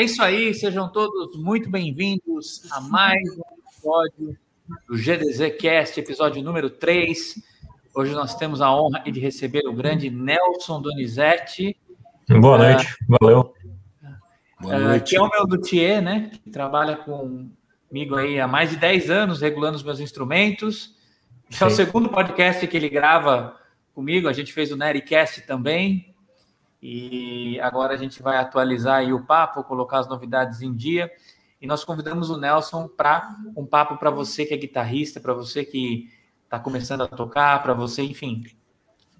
É isso aí, sejam todos muito bem-vindos a mais um episódio do GDZ Cast, episódio número 3. Hoje nós temos a honra de receber o grande Nelson Donizete. Boa noite, uh, valeu. Boa noite. Uh, que é o meu luthier, né? Que trabalha comigo aí há mais de 10 anos, regulando os meus instrumentos. É o segundo podcast que ele grava comigo, a gente fez o Nericast também, e agora a gente vai atualizar aí o papo, colocar as novidades em dia. E nós convidamos o Nelson para um papo para você que é guitarrista, para você que está começando a tocar, para você, enfim,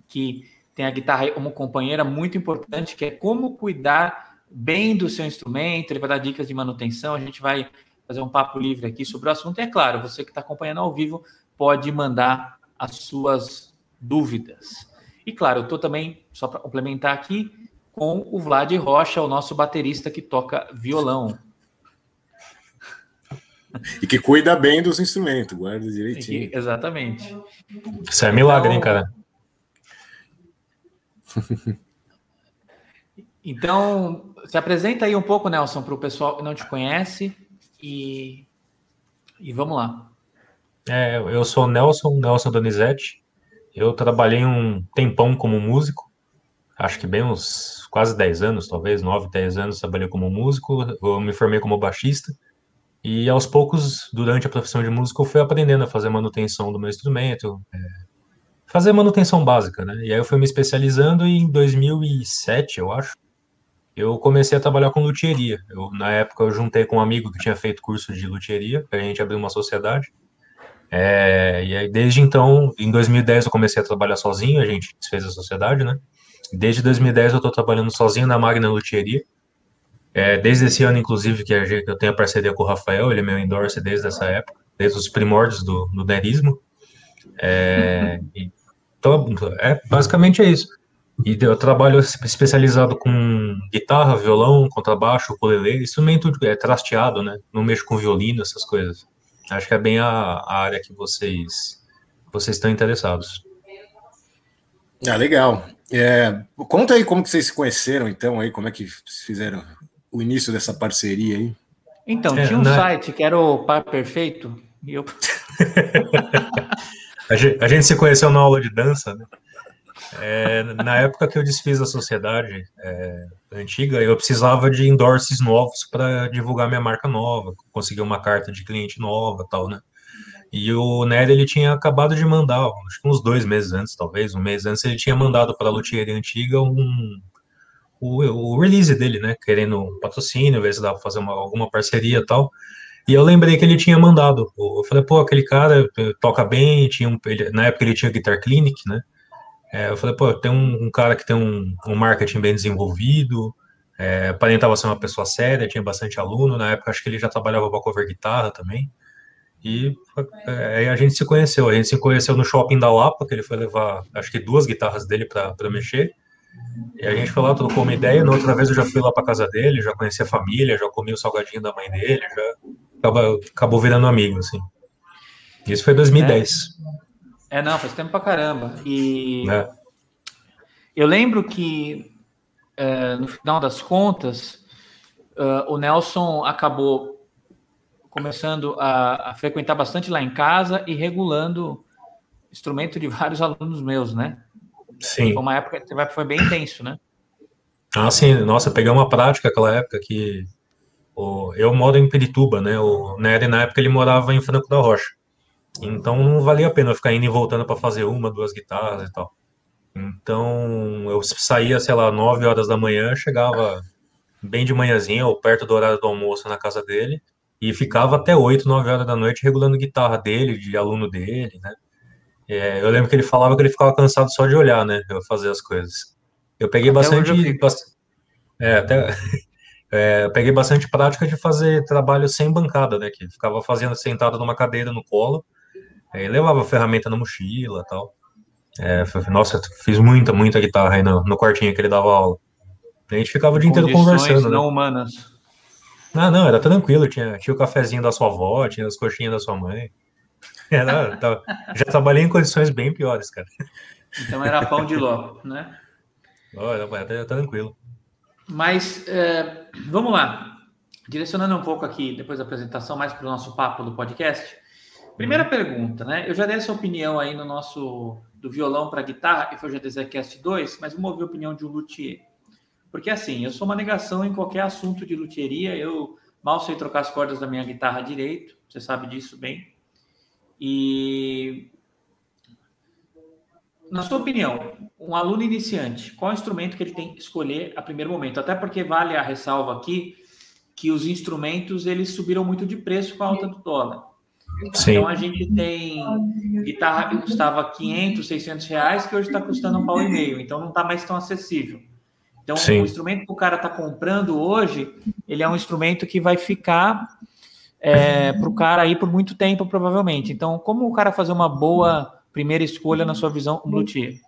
que tem a guitarra como companheira muito importante, que é como cuidar bem do seu instrumento. Ele vai dar dicas de manutenção. A gente vai fazer um papo livre aqui sobre o assunto. E é claro, você que está acompanhando ao vivo pode mandar as suas dúvidas. E claro, eu estou também, só para complementar aqui, com o Vlad Rocha, o nosso baterista que toca violão. E que cuida bem dos instrumentos, guarda direitinho. Que, exatamente. Isso é milagre, hein, cara? Então, se apresenta aí um pouco, Nelson, para o pessoal que não te conhece e, e vamos lá. É, eu sou Nelson, Nelson Donizete. Eu trabalhei um tempão como músico, acho que bem uns quase 10 anos, talvez, 9, 10 anos trabalhei como músico, eu me formei como baixista, e aos poucos, durante a profissão de músico, eu fui aprendendo a fazer manutenção do meu instrumento, é, fazer manutenção básica, né? E aí eu fui me especializando e em 2007, eu acho, eu comecei a trabalhar com luthieria. Eu, na época eu juntei com um amigo que tinha feito curso de luthieria, a gente abriu uma sociedade, é, e aí, desde então, em 2010 eu comecei a trabalhar sozinho, a gente fez a sociedade, né? Desde 2010 eu estou trabalhando sozinho na Magna Luthieria. É, desde esse ano, inclusive, que eu tenho a parceria com o Rafael, ele é meu endorse desde essa época, desde os primórdios do, do nerismo. É, então, é, basicamente é isso. E eu trabalho especializado com guitarra, violão, contrabaixo, ukulele, instrumento é, trasteado, né? Não mexo com violino, essas coisas. Acho que é bem a, a área que vocês, vocês estão interessados. Ah, legal. É, conta aí como que vocês se conheceram, então, aí, como é que fizeram o início dessa parceria aí. Então, é, tinha um na... site que era o Par Perfeito, e eu... a, gente, a gente se conheceu na aula de dança, né? É, na época que eu desfiz a sociedade é, antiga, eu precisava de endorses novos para divulgar minha marca nova, conseguir uma carta de cliente nova tal, né? E o Nery, ele tinha acabado de mandar, acho que uns dois meses antes, talvez, um mês antes, ele tinha mandado para a luthieria antiga um, o, o, release dele, né? Querendo um patrocínio, ver se dava para fazer uma, alguma parceria tal. E eu lembrei que ele tinha mandado. Eu falei, pô, aquele cara toca bem, tinha um, ele, na época ele tinha Guitar Clinic, né? É, eu falei, pô, tem um, um cara que tem um, um, marketing bem desenvolvido, é, aparentava ser uma pessoa séria, tinha bastante aluno, na época acho que ele já trabalhava para cover guitarra também, e é, a gente se conheceu, a gente se conheceu no shopping da Lapa, que ele foi levar, acho que duas guitarras dele para mexer, e a gente foi lá, trocou uma ideia, na outra vez eu já fui lá para casa dele, já conheci a família, já comi o salgadinho da mãe dele, já acabou, acabou virando amigo, assim. Isso foi 2010. É. É, não, faz tempo pra caramba. E é. eu lembro que, é, no final das contas, uh, o Nelson acabou começando a, a, frequentar bastante lá em casa e regulando instrumento de vários alunos meus, né? Sim. Foi uma época que foi bem intenso, né? Ah, sim. Nossa, peguei uma prática aquela época que o, eu moro em Pirituba, né? O Nery, na época, ele morava em Franco da Rocha. Então não valia a pena eu ficar indo e voltando para fazer uma, duas guitarras e tal. Então eu saía, sei lá, 9 horas da manhã, chegava bem de manhãzinha ou perto do horário do almoço na casa dele e ficava até 8, 9 horas da noite regulando guitarra dele, de aluno dele, né? É, eu lembro que ele falava que ele ficava cansado só de olhar, né? Eu fazer as coisas. Eu peguei até bastante. É, até. É, eu peguei bastante prática de fazer trabalho sem bancada, né? Que ficava fazendo sentado numa cadeira no colo Aí levava ferramenta na mochila tal. É, nossa, fiz muita, muita guitarra aí no, no quartinho que ele dava aula. A gente ficava o dia inteiro conversando. Né? não né? humanas. Ah, não, era tranquilo. Tinha, tinha o cafezinho da sua avó, tinha as coxinhas da sua mãe. Era, tava, já trabalhei em condições bem piores, cara. Então era pão de ló, né? Olha, era tranquilo. Mas, é, vamos lá. direcionando um pouco aqui, depois da apresentação, mais para o nosso papo do podcast. Primeira uhum. pergunta, né? Eu já dei essa opinião aí no nosso do violão para guitarra, e foi o GDZcast 2, mas vamos ouvir a opinião de um luthier. Porque assim, eu sou uma negação em qualquer assunto de luthieria, eu mal sei trocar as cordas da minha guitarra direito, você sabe disso bem. E na sua opinião, um aluno iniciante, qual instrumento que ele tem que escolher a primeiro momento? Até porque vale a ressalva aqui que os instrumentos eles subiram muito de preço com a alta do dólar. Sim. Então a gente tem guitarra que custava 500, 600 reais, que hoje está custando um pau e meio, então não está mais tão acessível. Então Sim. o instrumento que o cara está comprando hoje, ele é um instrumento que vai ficar é, para o cara aí por muito tempo, provavelmente. Então, como o cara fazer uma boa primeira escolha na sua visão como luthier?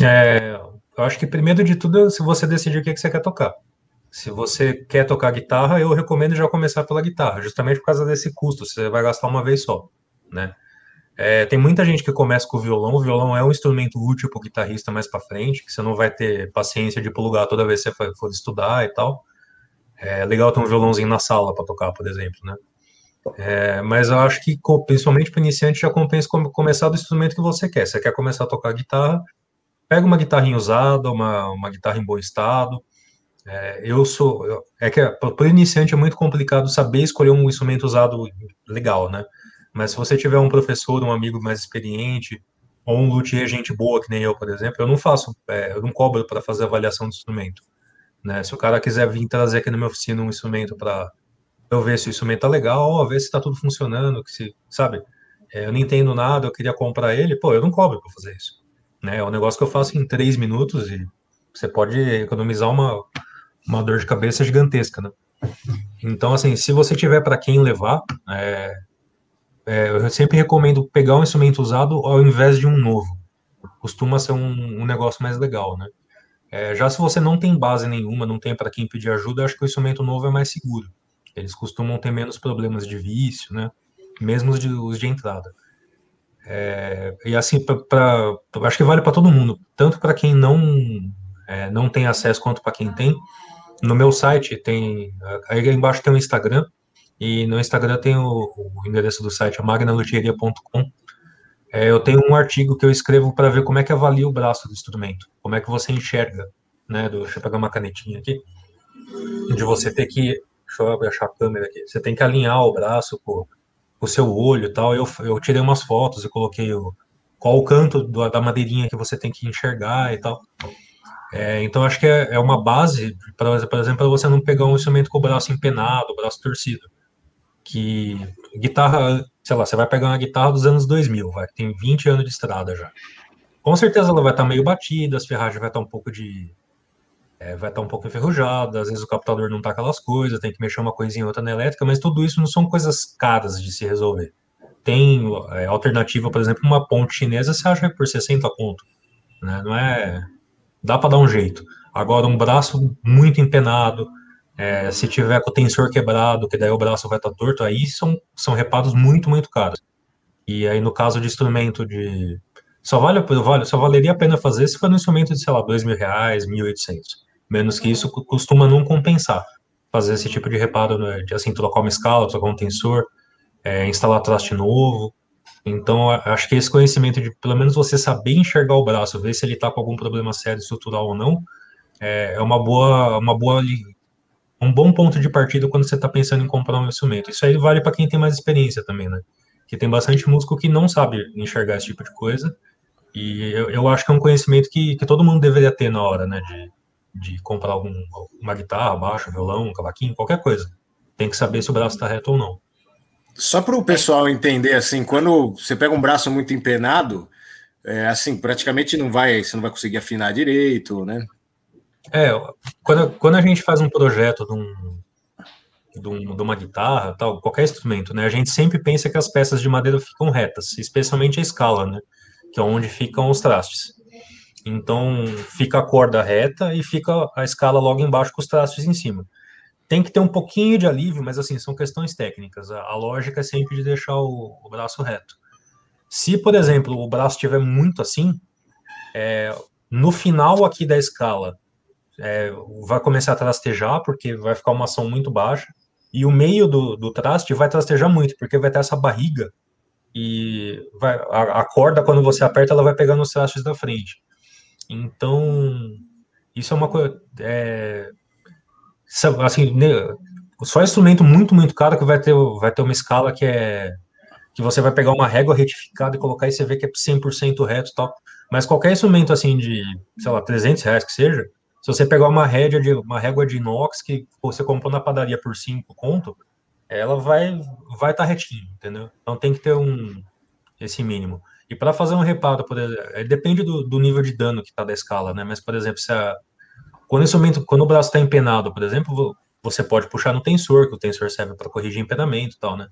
É, eu acho que primeiro de tudo, se você decidir o que, que você quer tocar. Se você quer tocar guitarra, eu recomendo já começar pela guitarra, justamente por causa desse custo, você vai gastar uma vez só, né? É, tem muita gente que começa com o violão, o violão é um instrumento útil para o guitarrista mais para frente, que você não vai ter paciência de plugar toda vez que você for estudar e tal. É legal ter um violãozinho na sala para tocar, por exemplo, né? É, mas eu acho que, principalmente para iniciante, já compensa começar do instrumento que você quer. Você quer começar a tocar guitarra, pega uma guitarrinha usada, uma, uma guitarra em bom estado, é, eu sou. Eu, é que para o iniciante é muito complicado saber escolher um instrumento usado legal, né? Mas se você tiver um professor, um amigo mais experiente, ou um luthier gente boa, que nem eu, por exemplo, eu não faço, é, eu não cobro para fazer avaliação do instrumento. Né? Se o cara quiser vir trazer aqui na minha oficina um instrumento para eu ver se o instrumento tá legal, ver se está tudo funcionando, que se, sabe? É, eu não entendo nada, eu queria comprar ele, pô, eu não cobro para fazer isso. Né? É um negócio que eu faço em três minutos e você pode economizar uma, uma dor de cabeça gigantesca, né? Então, assim, se você tiver para quem levar, é, é, eu sempre recomendo pegar um instrumento usado ao invés de um novo. Costuma ser um, um negócio mais legal, né? É, já se você não tem base nenhuma, não tem para quem pedir ajuda, acho que o instrumento novo é mais seguro. Eles costumam ter menos problemas de vício, né? Mesmo os de, os de entrada. É, e assim, pra, pra, acho que vale para todo mundo, tanto para quem não é, não tem acesso quanto para quem tem. No meu site tem. Aí embaixo tem o Instagram. E no Instagram tem o, o endereço do site, magnaluthieria.com. É, eu tenho um artigo que eu escrevo para ver como é que avalia o braço do instrumento, como é que você enxerga, né? Do, deixa eu pegar uma canetinha aqui, de você ter que, deixa eu achar a câmera aqui, você tem que alinhar o braço com o seu olho e tal. Eu, eu tirei umas fotos e coloquei o, qual o canto do, da madeirinha que você tem que enxergar e tal. É, então, acho que é, é uma base, pra, por exemplo, para você não pegar um instrumento com o braço empenado, o braço torcido. Que guitarra, sei lá, você vai pegar uma guitarra dos anos 2000, vai, que tem 20 anos de estrada já. Com certeza ela vai estar tá meio batida, as ferragens vai estar tá um pouco de. É, vai estar tá um pouco enferrujada, às vezes o captador não tá aquelas coisas, tem que mexer uma coisinha ou outra na elétrica, mas tudo isso não são coisas caras de se resolver. Tem é, alternativa, por exemplo, uma ponte chinesa você acha por 60 conto. Né? Não é dá para dar um jeito. Agora, um braço muito empenado, é, se tiver com o tensor quebrado, que daí o braço vai estar tá torto, aí são, são reparos muito, muito caros. E aí, no caso de instrumento de. Só, vale, vale, só valeria a pena fazer se for um instrumento de, sei lá, dois mil reais, mil oitocentos. Menos que isso costuma não compensar. Fazer esse tipo de reparo, né, de assim, trocar uma escala, trocar um tensor, é, instalar traste novo. Então, acho que esse conhecimento de, pelo menos, você saber enxergar o braço, ver se ele está com algum problema sério estrutural ou não, é, é uma boa, uma boa, um bom ponto de partida quando você está pensando em comprar um instrumento. Isso aí vale para quem tem mais experiência também, né? Que tem bastante músico que não sabe enxergar esse tipo de coisa. E eu, eu acho que é um conhecimento que, que todo mundo deveria ter na hora, né? De, de comprar algum, uma guitarra, baixo, violão, cavaquinho, qualquer coisa. Tem que saber se o braço está reto ou não. Só para o pessoal entender, assim, quando você pega um braço muito empenado, é, assim, praticamente não vai, você não vai conseguir afinar direito, né? É, quando, quando a gente faz um projeto de, um, de, um, de uma guitarra, tal, qualquer instrumento, né, a gente sempre pensa que as peças de madeira ficam retas, especialmente a escala, né, que é onde ficam os trastes. Então, fica a corda reta e fica a escala logo embaixo com os trastes em cima tem que ter um pouquinho de alívio, mas assim, são questões técnicas. A, a lógica é sempre de deixar o, o, braço reto. Se, por exemplo, o braço estiver muito assim, é, no final aqui da escala, é, vai começar a trastejar, porque vai ficar uma ação muito baixa, e o meio do, do traste vai trastejar muito, porque vai ter essa barriga, e vai, a, a corda, quando você aperta, ela vai pegar nos trastes da frente. Então, isso é uma coisa. É, assim, só instrumento muito, muito caro que vai ter, vai ter uma escala que é. que você vai pegar uma régua retificada e colocar e você vê que é 100% reto tal. Mas qualquer instrumento assim de, sei lá, 300 reais que seja, se você pegar uma rédea de uma régua de inox que você comprou na padaria por 5 conto, ela vai vai estar tá retinho, entendeu? Então tem que ter um esse mínimo. E para fazer um reparo, por exemplo, é, depende do, do, nível de dano que está da escala, né? Mas, por exemplo, se a, quando, o instrumento, quando o braço está empenado, por exemplo, você pode puxar no tensor, que o tensor serve para corrigir empenamento e tal, né?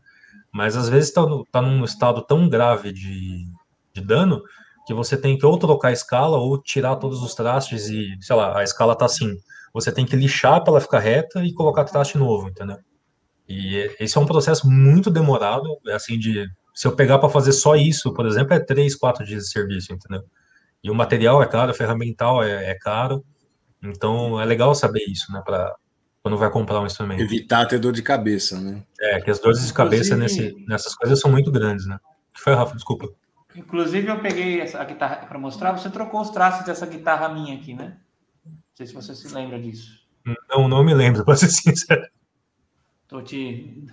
Mas às vezes está tá num estado tão grave de, de dano que você tem que ou trocar a escala ou tirar todos os trastes e, sei lá, a escala tá assim. Você tem que lixar para ela ficar reta e colocar traste novo, entendeu? E esse é um processo muito demorado, é assim, de se eu pegar para fazer só isso, por exemplo, é três, quatro dias de serviço, entendeu? E o material é caro, o ferramental é, é caro, então é legal saber isso, né, para quando vai comprar um instrumento. Evitar ter dor de cabeça, né? É, que as dores de cabeça nesse, nessas coisas são muito grandes, né? O que foi, Rafa? Desculpa. Inclusive, eu peguei essa guitarra para mostrar, você trocou os traços dessa guitarra minha aqui, né? Não sei se você se lembra disso. Não, não me lembro, para ser sincero. Tô te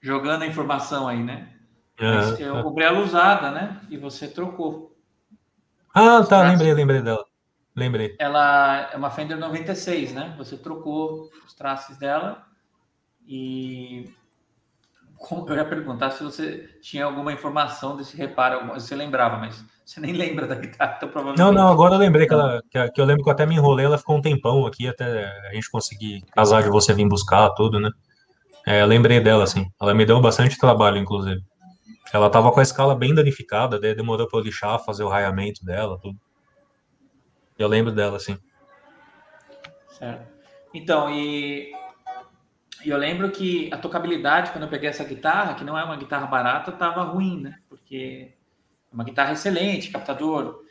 jogando a informação aí, né? Mas eu comprei ela usada, né? E você trocou. Ah, tá, lembrei, lembrei dela. Lembrei. Ela é uma Fender 96, né? Você trocou os traços dela e eu ia perguntar se você tinha alguma informação desse reparo, você lembrava, mas você nem lembra da guitarra, então provavelmente... Não, não, agora eu lembrei que, ela, que, eu lembro que eu até me enrolei, ela ficou um tempão aqui até a gente conseguir casar de você vir buscar tudo, né? É, eu lembrei dela, assim. Ela me deu bastante trabalho, inclusive. Ela tava com a escala bem danificada, daí demorou para eu lixar, fazer o raiamento dela, tudo. Eu lembro dela, sim. Certo. Então, e eu lembro que a tocabilidade, quando eu peguei essa guitarra, que não é uma guitarra barata, tava ruim, né? Porque é uma guitarra excelente, captador,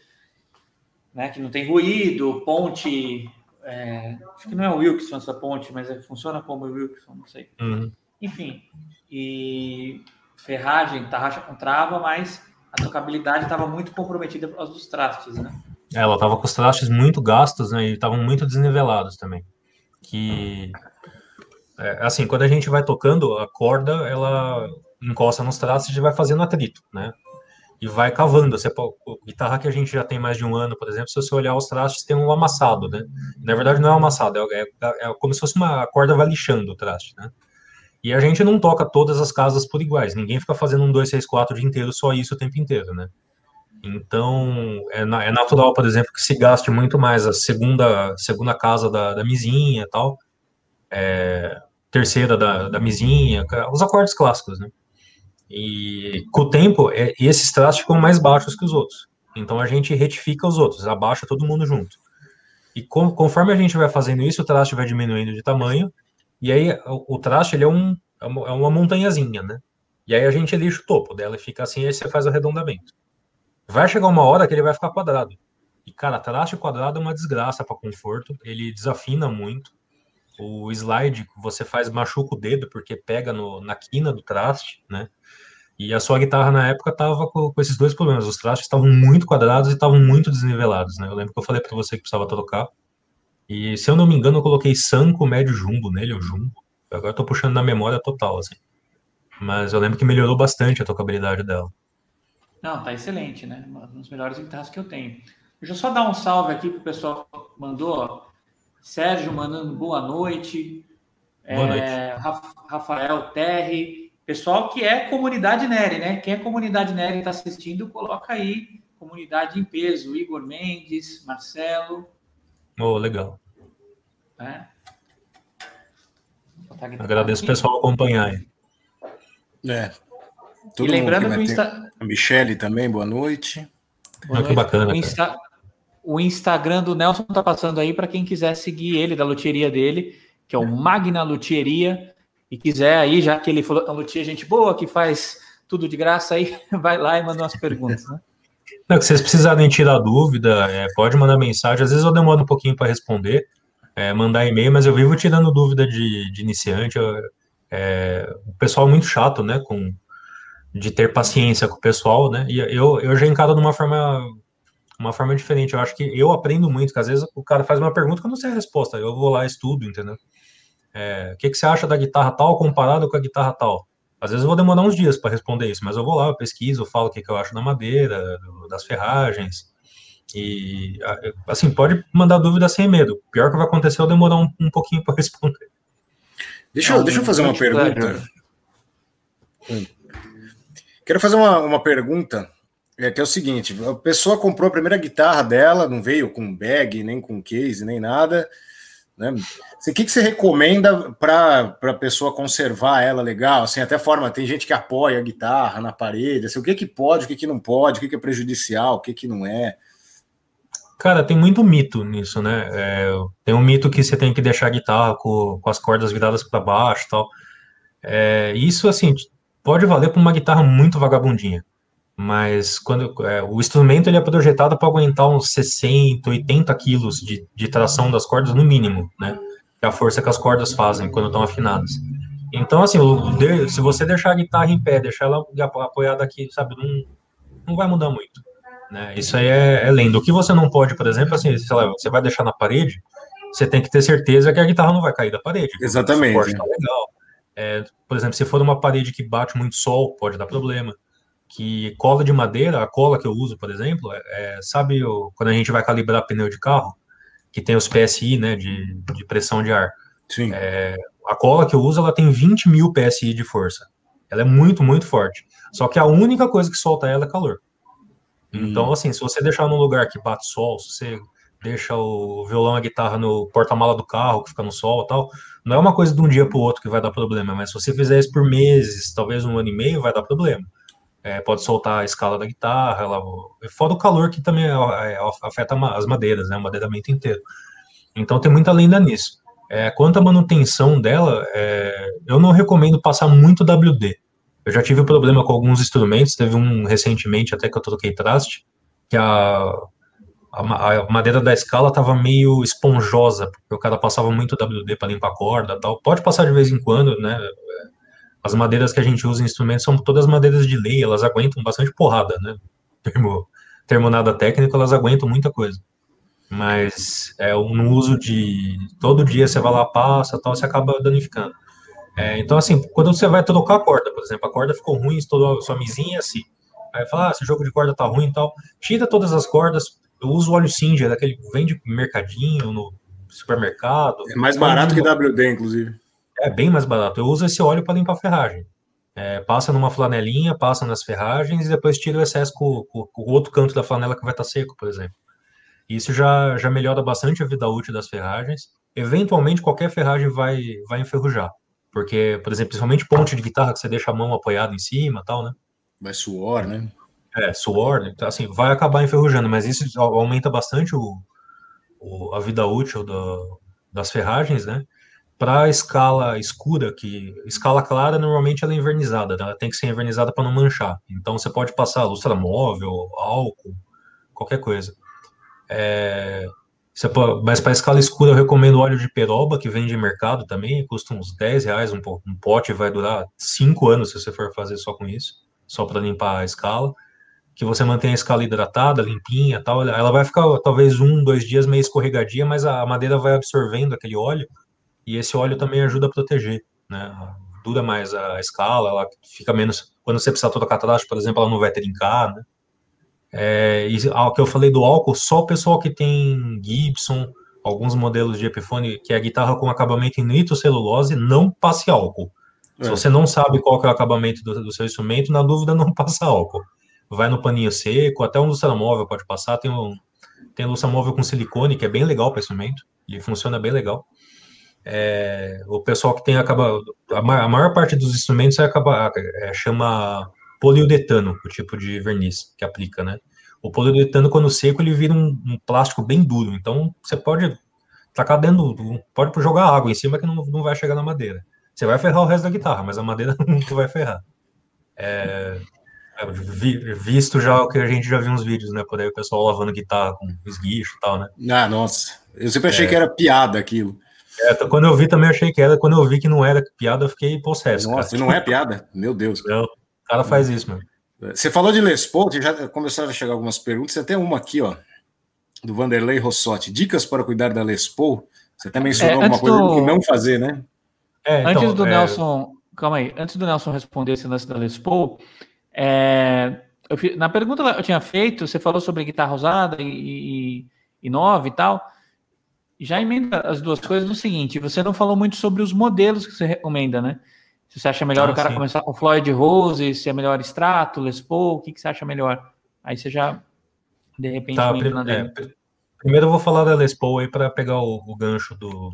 né? Que não tem ruído, ponte. É, acho que não é o Wilson essa ponte, mas é, funciona como o Wilson, não sei. Uhum. Enfim, e ferragem, tarraxa com trava, mas a tocabilidade estava muito comprometida por causa dos trastes, né? É, ela estava com os trastes muito gastos, né? E estavam muito desnivelados também. Que é, assim, quando a gente vai tocando a corda, ela encosta nos trastes e vai fazendo atrito, né? E vai cavando. Você, guitarra que a gente já tem mais de um ano, por exemplo, se você olhar os trastes, tem um amassado, né? Na verdade, não é amassado, é, é, é como se fosse uma corda vai lixando o traste, né? E a gente não toca todas as casas por iguais. Ninguém fica fazendo um 2, 6, 4 o dia inteiro, só isso o tempo inteiro, né? Então, é, é natural, por exemplo, que se gaste muito mais a segunda, segunda casa da, da mizinha tal, é, terceira da, da mizinha, os acordes clássicos, né? E com o tempo, é, esses traços ficam mais baixos que os outros. Então a gente retifica os outros, abaixa todo mundo junto. E com, conforme a gente vai fazendo isso, o traste vai diminuindo de tamanho e aí o, o traste ele é, um, é, é uma montanhazinha, né? E aí a gente lixa o topo dela e fica assim, aí você faz o arredondamento. Vai chegar uma hora que ele vai ficar quadrado. E, cara, traste quadrado é uma desgraça para conforto, ele desafina muito. O slide você faz machuca o dedo porque pega no, na quina do traste, né? E a sua guitarra na época tava com, com esses dois problemas. Os trastes estavam muito quadrados e estavam muito desnivelados, né? Eu lembro que eu falei para você que precisava trocar. E se eu não me engano, eu coloquei Sanco médio jumbo nele, ou jumbo. Agora eu tô puxando na memória total, assim. Mas eu lembro que melhorou bastante a tocabilidade dela. Não, tá excelente, né? Uma das melhores guitarras que eu tenho. Deixa eu só dar um salve aqui pro pessoal que mandou. Sérgio mandando boa noite. Boa noite. É, Rafael Terry. Pessoal que é comunidade Nery, né? Quem é comunidade Nery está assistindo, coloca aí comunidade em peso. Igor Mendes, Marcelo. Oh, legal. É. Agradeço o pessoal acompanhar aí. É. Todo e lembrando que, que Insta... A Michele também, boa noite. Boa ah, Que bacana. O, Insta... o, Instagram do Nelson tá passando aí para quem quiser seguir ele, da luteria dele, que é o Magna Luteria. E quiser aí, já que ele falou a luteria gente boa, que faz tudo de graça aí, vai lá e manda umas perguntas, né? Não, que vocês precisarem tirar dúvida, é, pode mandar mensagem. Às vezes eu demoro um pouquinho para responder, é, mandar e-mail, mas eu vivo tirando dúvida de, de iniciante. Eu, é, o pessoal é muito chato, né, com, de ter paciência com o pessoal, né, e eu, eu já encaro de uma forma, uma forma diferente. Eu acho que eu aprendo muito, que às vezes o cara faz uma pergunta que eu não sei a resposta, eu vou lá estudo, entendeu? É, o que, que você acha da guitarra tal comparado com a guitarra tal? Às vezes eu vou demorar uns dias para responder isso, mas eu vou lá, eu pesquiso, eu falo o que, que eu acho da madeira, das ferragens, e, assim, pode mandar dúvida sem medo. O pior que vai acontecer é eu demorar um, um pouquinho para responder. Deixa, eu, deixa eu fazer uma pergunta. Hum. Quero fazer uma, uma pergunta, é, que é o seguinte: a pessoa comprou a primeira guitarra dela, não veio com bag, nem com case, nem nada. Né? O que, que você recomenda para a pessoa conservar ela legal? Assim, até forma, tem gente que apoia a guitarra na parede. Assim, o que, que pode, o que, que não pode, o que, que é prejudicial, o que, que não é. Cara, tem muito mito nisso, né? É, tem um mito que você tem que deixar a guitarra com, com as cordas viradas para baixo tal. É, isso, assim, pode valer para uma guitarra muito vagabundinha. Mas quando é, o instrumento ele é projetado para aguentar uns 60, 80 quilos de, de tração das cordas no mínimo, né? É a força que as cordas fazem quando estão afinadas. Então, assim, se você deixar a guitarra em pé, deixar ela apoiada aqui, sabe, não, não vai mudar muito. Né? Isso aí é, é lenda. O que você não pode, por exemplo, assim, sei lá, você vai deixar na parede, você tem que ter certeza que a guitarra não vai cair da parede. Exatamente. O tá legal. É, por exemplo, se for uma parede que bate muito sol, pode dar problema. Que cola de madeira, a cola que eu uso, por exemplo, é, é sabe o, quando a gente vai calibrar pneu de carro, que tem os PSI, né, de, de pressão de ar. Sim. É, a cola que eu uso, ela tem 20 mil PSI de força. Ela é muito, muito forte. Só que a única coisa que solta ela é calor. Então, hum. assim, se você deixar num lugar que bate sol, se você deixa o violão e a guitarra no porta-mala do carro, que fica no sol e tal, não é uma coisa de um dia para o outro que vai dar problema, mas se você fizer isso por meses, talvez um ano e meio, vai dar problema. É, pode soltar a escala da guitarra, ela, fora o calor que também afeta as madeiras, né, o madeiramento inteiro. Então tem muita lenda nisso. É, quanto à manutenção dela, é, eu não recomendo passar muito WD. Eu já tive problema com alguns instrumentos, teve um recentemente até que eu troquei traste, que a, a, madeira da escala estava meio esponjosa, porque o cara passava muito WD para limpar a corda tal. Pode passar de vez em quando, né? As madeiras que a gente usa em instrumentos são todas madeiras de lei, elas aguentam bastante porrada, né? Termo, termo nada técnico, elas aguentam muita coisa. Mas é, no uso de todo dia você vai lá, passa, tal, você acaba danificando. É, então, assim, quando você vai trocar a corda, por exemplo, a corda ficou ruim, estourou sua misinha, assim. Aí fala, ah, esse jogo de corda tá ruim e tal. Tira todas as cordas. Eu uso óleo Singer, daquele que vende mercadinho, no supermercado. É mais barato que WD, inclusive. É bem mais barato. Eu uso esse óleo para limpar a ferragem. É, passa numa flanelinha, passa nas ferragens e depois tira o excesso com, com, com o outro canto da flanela que vai estar tá seco, por exemplo. Isso já, já melhora bastante a vida útil das ferragens. Eventualmente, qualquer ferragem vai, vai enferrujar. Porque, por exemplo, principalmente ponte de guitarra que você deixa a mão apoiada em cima tal, né? Vai suor, né? É, suor, então, assim, vai acabar enferrujando, mas isso aumenta bastante o, o a vida útil do, das ferragens, né? Para escala escura, que escala clara normalmente ela é invernizada, né? ela tem que ser invernizada para não manchar. Então você pode passar lustra móvel, álcool, qualquer coisa. É, Pode, mas para escala escura eu recomendo óleo de peroba, que vende em mercado também, custa uns 10 reais um, um pote, vai durar 5 anos se você for fazer só com isso, só para limpar a escala. Que você mantém a escala hidratada, limpinha tal. Ela vai ficar talvez um, dois dias meio escorregadia, mas a madeira vai absorvendo aquele óleo, e esse óleo também ajuda a proteger, né? Dura mais a escala, ela fica menos. Quando você precisar trocar traste, por exemplo, ela não vai trincar, né? É, e ao que eu falei do álcool, só o pessoal que tem Gibson, alguns modelos de Epiphone, que é a guitarra com acabamento em nitrocelulose, não passe álcool. É. Se você não sabe qual é o acabamento do, do, seu instrumento, na dúvida, não passa álcool. Vai no paninho seco, até um lustramóvel pode passar. Tem um, tem lustramóvel com silicone, que é bem legal para instrumento, e funciona bem legal. É, o pessoal que tem acaba a maior, a maior parte dos instrumentos é, acaba, é, chama poliuretano, o tipo de verniz que aplica, né? O poliuretano, quando seco, ele vira um, um plástico bem duro. Então, você pode tacar dentro, pode jogar água em cima que não, não vai chegar na madeira. Você vai ferrar o resto da guitarra, mas a madeira não vai ferrar. É, É, visto já o que a gente já viu nos vídeos, né? Por aí o pessoal lavando guitarra com esguicho e tal, né? Ah, nossa. Eu sempre achei é. que era piada aquilo. É, quando eu vi também achei que era. Quando eu vi que não era piada, eu fiquei possesso. Nossa, cara. não é piada? Meu Deus. Não, o cara faz isso, mano. Você falou de Les Paul, já começaram a chegar algumas perguntas. Você tem uma aqui, ó, do Vanderlei Rossotti. Dicas para cuidar da Les Paul. Você também mencionou é, alguma coisa do... que não fazer, né? É, então, antes do é... Nelson, calma aí, antes do Nelson responder esse lance da Les Paul, é, eu, na pergunta que eu tinha feito, você falou sobre guitarra usada e, e, e nova e tal. Já emenda as duas coisas no seguinte: você não falou muito sobre os modelos que você recomenda, né? Se você acha melhor ah, o cara sim. começar com Floyd Rose, se é melhor Strato, Les Paul, o que, que você acha melhor? Aí você já, de repente, tá, é, Primeiro eu vou falar da Les Paul aí para pegar o, o, gancho do,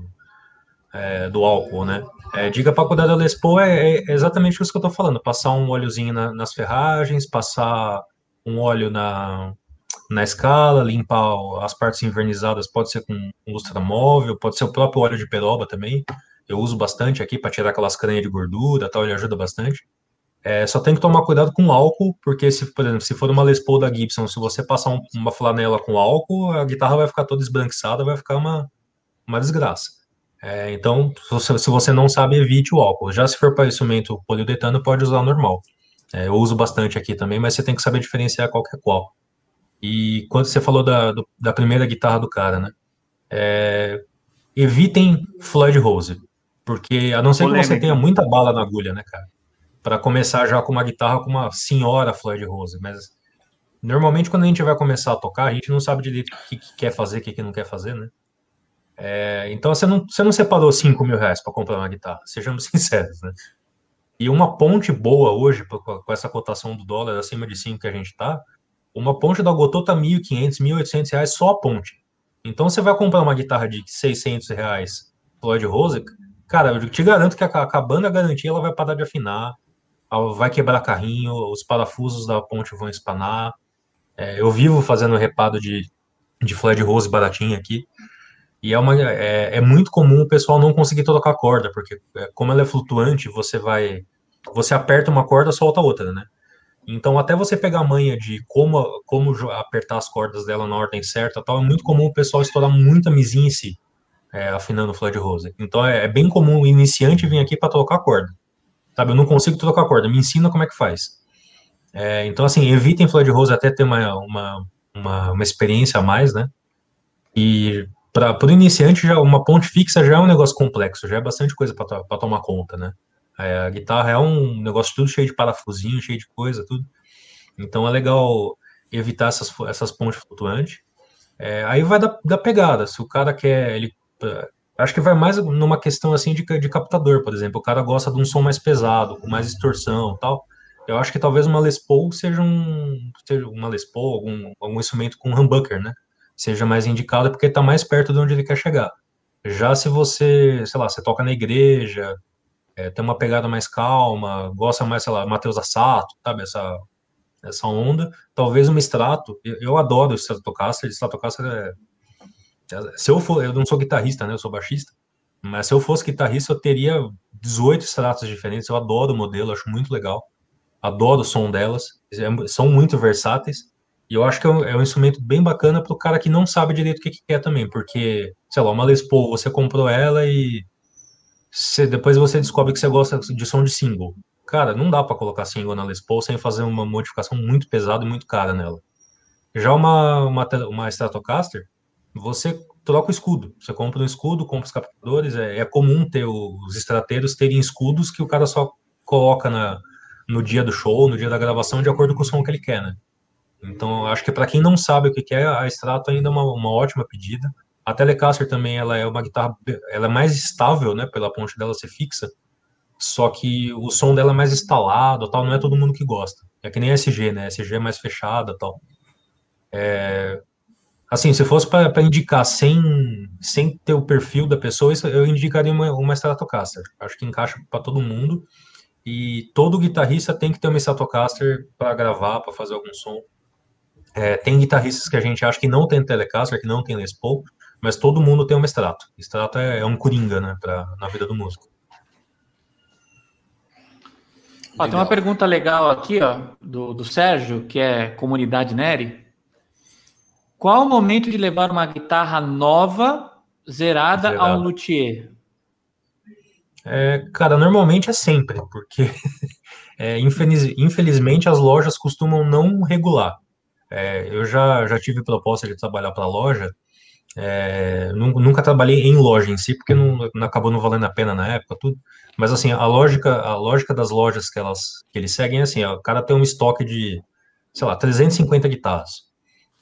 é, do álcool, né? É, dica para cuidar da Les Paul é, é, exatamente isso que eu estou falando: passar um óleozinho na, nas ferragens, passar um óleo na, na escala, limpar as partes invernizadas, pode ser com lustra móvel, pode ser o próprio óleo de peroba também eu uso bastante aqui para tirar aquelas cranhas de gordura, tal, ele ajuda bastante. É, só tem que tomar cuidado com o álcool, porque se, por exemplo, se for uma Les Paul da Gibson, se você passar um, uma flanela com álcool, a guitarra vai ficar toda esbranquiçada, vai ficar uma, uma desgraça. É, então, se, você não sabe, evite o álcool. Já se for para instrumento poliuretano, pode usar normal. É, eu uso bastante aqui também, mas você tem que saber diferenciar qual que é qual. E quando você falou da, do, da primeira guitarra do cara, né? É, evitem Floyd Rose. Porque a não ser que você tenha muita bala na agulha, né, cara? Para começar já com uma guitarra com uma senhora Floyd Rose. Mas normalmente quando a gente vai começar a tocar, a gente não sabe direito o que, que quer fazer, o que, que não quer fazer, né? É, então você não, você não separou 5 mil reais para comprar uma guitarra, sejamos sinceros, né? E uma ponte boa hoje, com essa cotação do dólar acima de 5 que a gente tá, uma ponte da Gotô tá 1.500, 1.800 reais só a ponte. Então você vai comprar uma guitarra de 600 reais Floyd Rose, Cara, eu te garanto que acabando a garantia, ela vai parar de afinar, vai quebrar carrinho, os parafusos da ponte vão espanar. É, eu vivo fazendo reparo de, de Floyd Rose baratinha aqui. E é, uma, é, é, muito comum o pessoal não conseguir trocar a corda, porque é, como ela é flutuante, você vai. Você aperta uma corda, solta outra, né? Então, até você pegar a manha de como, como apertar as cordas dela na ordem certa tal, é muito comum o pessoal estourar muita misince é, afinando Floyd Rose. Então é, é, bem comum o iniciante vir aqui para trocar corda. Sabe, eu não consigo trocar corda, me ensina como é que faz. É, então, assim, evitem Floyd Rose até ter uma, uma, uma, uma experiência a mais, né? E para o iniciante, já uma ponte fixa já é um negócio complexo, já é bastante coisa para tomar conta, né? É, a guitarra é um negócio tudo cheio de parafusinho, cheio de coisa, tudo. Então é legal evitar essas, essas pontes flutuantes. É, aí vai da, da, pegada. Se o cara quer, ele acho que vai mais numa questão assim de, de captador, por exemplo. O cara gosta de um som mais pesado, com mais distorção tal. Eu acho que talvez uma Les Paul seja um seja uma Les Paul, algum, algum instrumento com humbucker, né? Seja mais indicado porque está mais perto de onde ele quer chegar. Já se você, sei lá, você toca na igreja, é, tem uma pegada mais calma, gosta mais, sei lá, Matheus Assato, sabe? Essa, essa onda. Talvez uma Strato. Eu, eu adoro o Stratocaster. Stratocaster é se eu for, eu não sou guitarrista, né? Eu sou baixista. Mas se eu fosse guitarrista, eu teria 18 estratos diferentes. Eu adoro o modelo, acho muito legal. Adoro o som delas. É, são muito versáteis. E eu acho que é um, é um instrumento bem bacana para o cara que não sabe direito o que, que quer também. Porque, sei lá, uma Les Paul, você comprou ela e você, depois você descobre que você gosta de som de single. Cara, não dá para colocar single na Les Paul sem fazer uma modificação muito pesada e muito cara nela. Já uma, uma, uma Stratocaster, você troca o escudo. Você compra um escudo, compra os captadores. É, é comum ter os estrateiros terem escudos que o cara só coloca na, no dia do show, no dia da gravação, de acordo com o som que ele quer, né? Então, acho que para quem não sabe o que quer, a Strato ainda é uma, uma ótima pedida. A Telecaster também, ela é uma guitarra, ela é mais estável, né, pela ponte dela ser fixa, só que o som dela é mais instalado, tal, não é todo mundo que gosta. É que nem a SG, né, a SG é mais fechada, tal. É, Assim, se fosse para indicar sem, sem ter o perfil da pessoa, eu indicaria uma, uma Stratocaster. Acho que encaixa para todo mundo. E todo guitarrista tem que ter uma Stratocaster para gravar, para fazer algum som. É, tem guitarristas que a gente acha que não tem Telecaster, que não tem Les Paul, mas todo mundo tem uma Strato. Strato é, é um coringa, né, pra, na vida do músico. Ó, tem uma pergunta legal aqui, ó, do, do Sérgio, que é comunidade Neri. Qual o momento de levar uma guitarra nova, zerada, zerada. a um luthier? É, cara, normalmente é sempre, porque é, infeliz, infelizmente as lojas costumam não regular. É, eu já, já tive proposta de trabalhar para loja, é, nunca trabalhei em loja em si, porque não, não, acabou não valendo a pena na época, tudo. Mas assim, a lógica, a lógica das lojas que elas que eles seguem é assim, ó, o cara tem um estoque de, sei lá, 350 guitarras.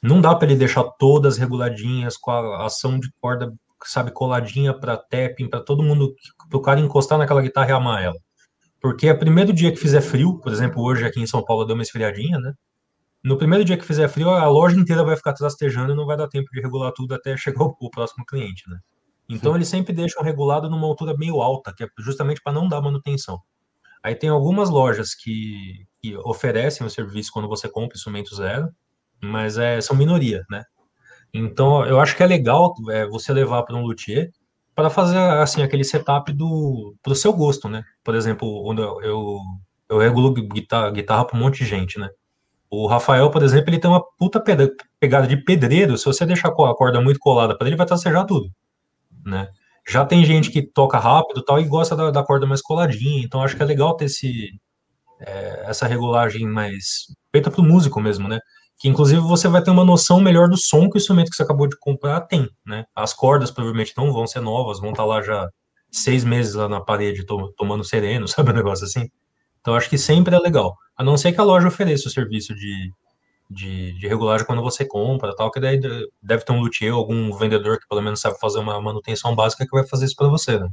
Não dá para ele deixar todas reguladinhas com a ação de corda sabe, coladinha para tapping, para todo mundo, para o cara encostar naquela guitarra e amar ela. Porque é primeiro dia que fizer frio, por exemplo, hoje aqui em São Paulo deu uma esfriadinha, né? No primeiro dia que fizer frio, a loja inteira vai ficar trastejando e não vai dar tempo de regular tudo até chegar o, próximo cliente, né? Então Sim. eles sempre deixam regulado numa altura meio alta, que é justamente para não dar manutenção. Aí tem algumas lojas que, que, oferecem o serviço quando você compra instrumento zero, mas é, são minoria, né? Então, eu acho que é legal é, você levar para um luthier para fazer assim aquele setup do pro seu gosto, né? Por exemplo, onde eu, eu, eu regulo guitarra, guitarra para um monte de gente, né? O Rafael, por exemplo, ele tem uma puta pegada de pedreiro. Se você deixar a corda muito colada para ele, vai tracejar tudo, né? Já tem gente que toca rápido tal e gosta da, da corda mais coladinha. Então, acho que é legal ter esse, é, essa regulagem mais feita para o músico mesmo, né? que inclusive você vai ter uma noção melhor do som que o instrumento que você acabou de comprar tem, né? As cordas provavelmente não vão ser novas, vão estar tá lá já seis meses lá na parede to tomando sereno, sabe um negócio assim? Então acho que sempre é legal, a não ser que a loja ofereça o serviço de, de, de regulagem quando você compra, tal, que daí deve ter um luthier, algum vendedor que pelo menos sabe fazer uma manutenção básica que vai fazer isso para você, né?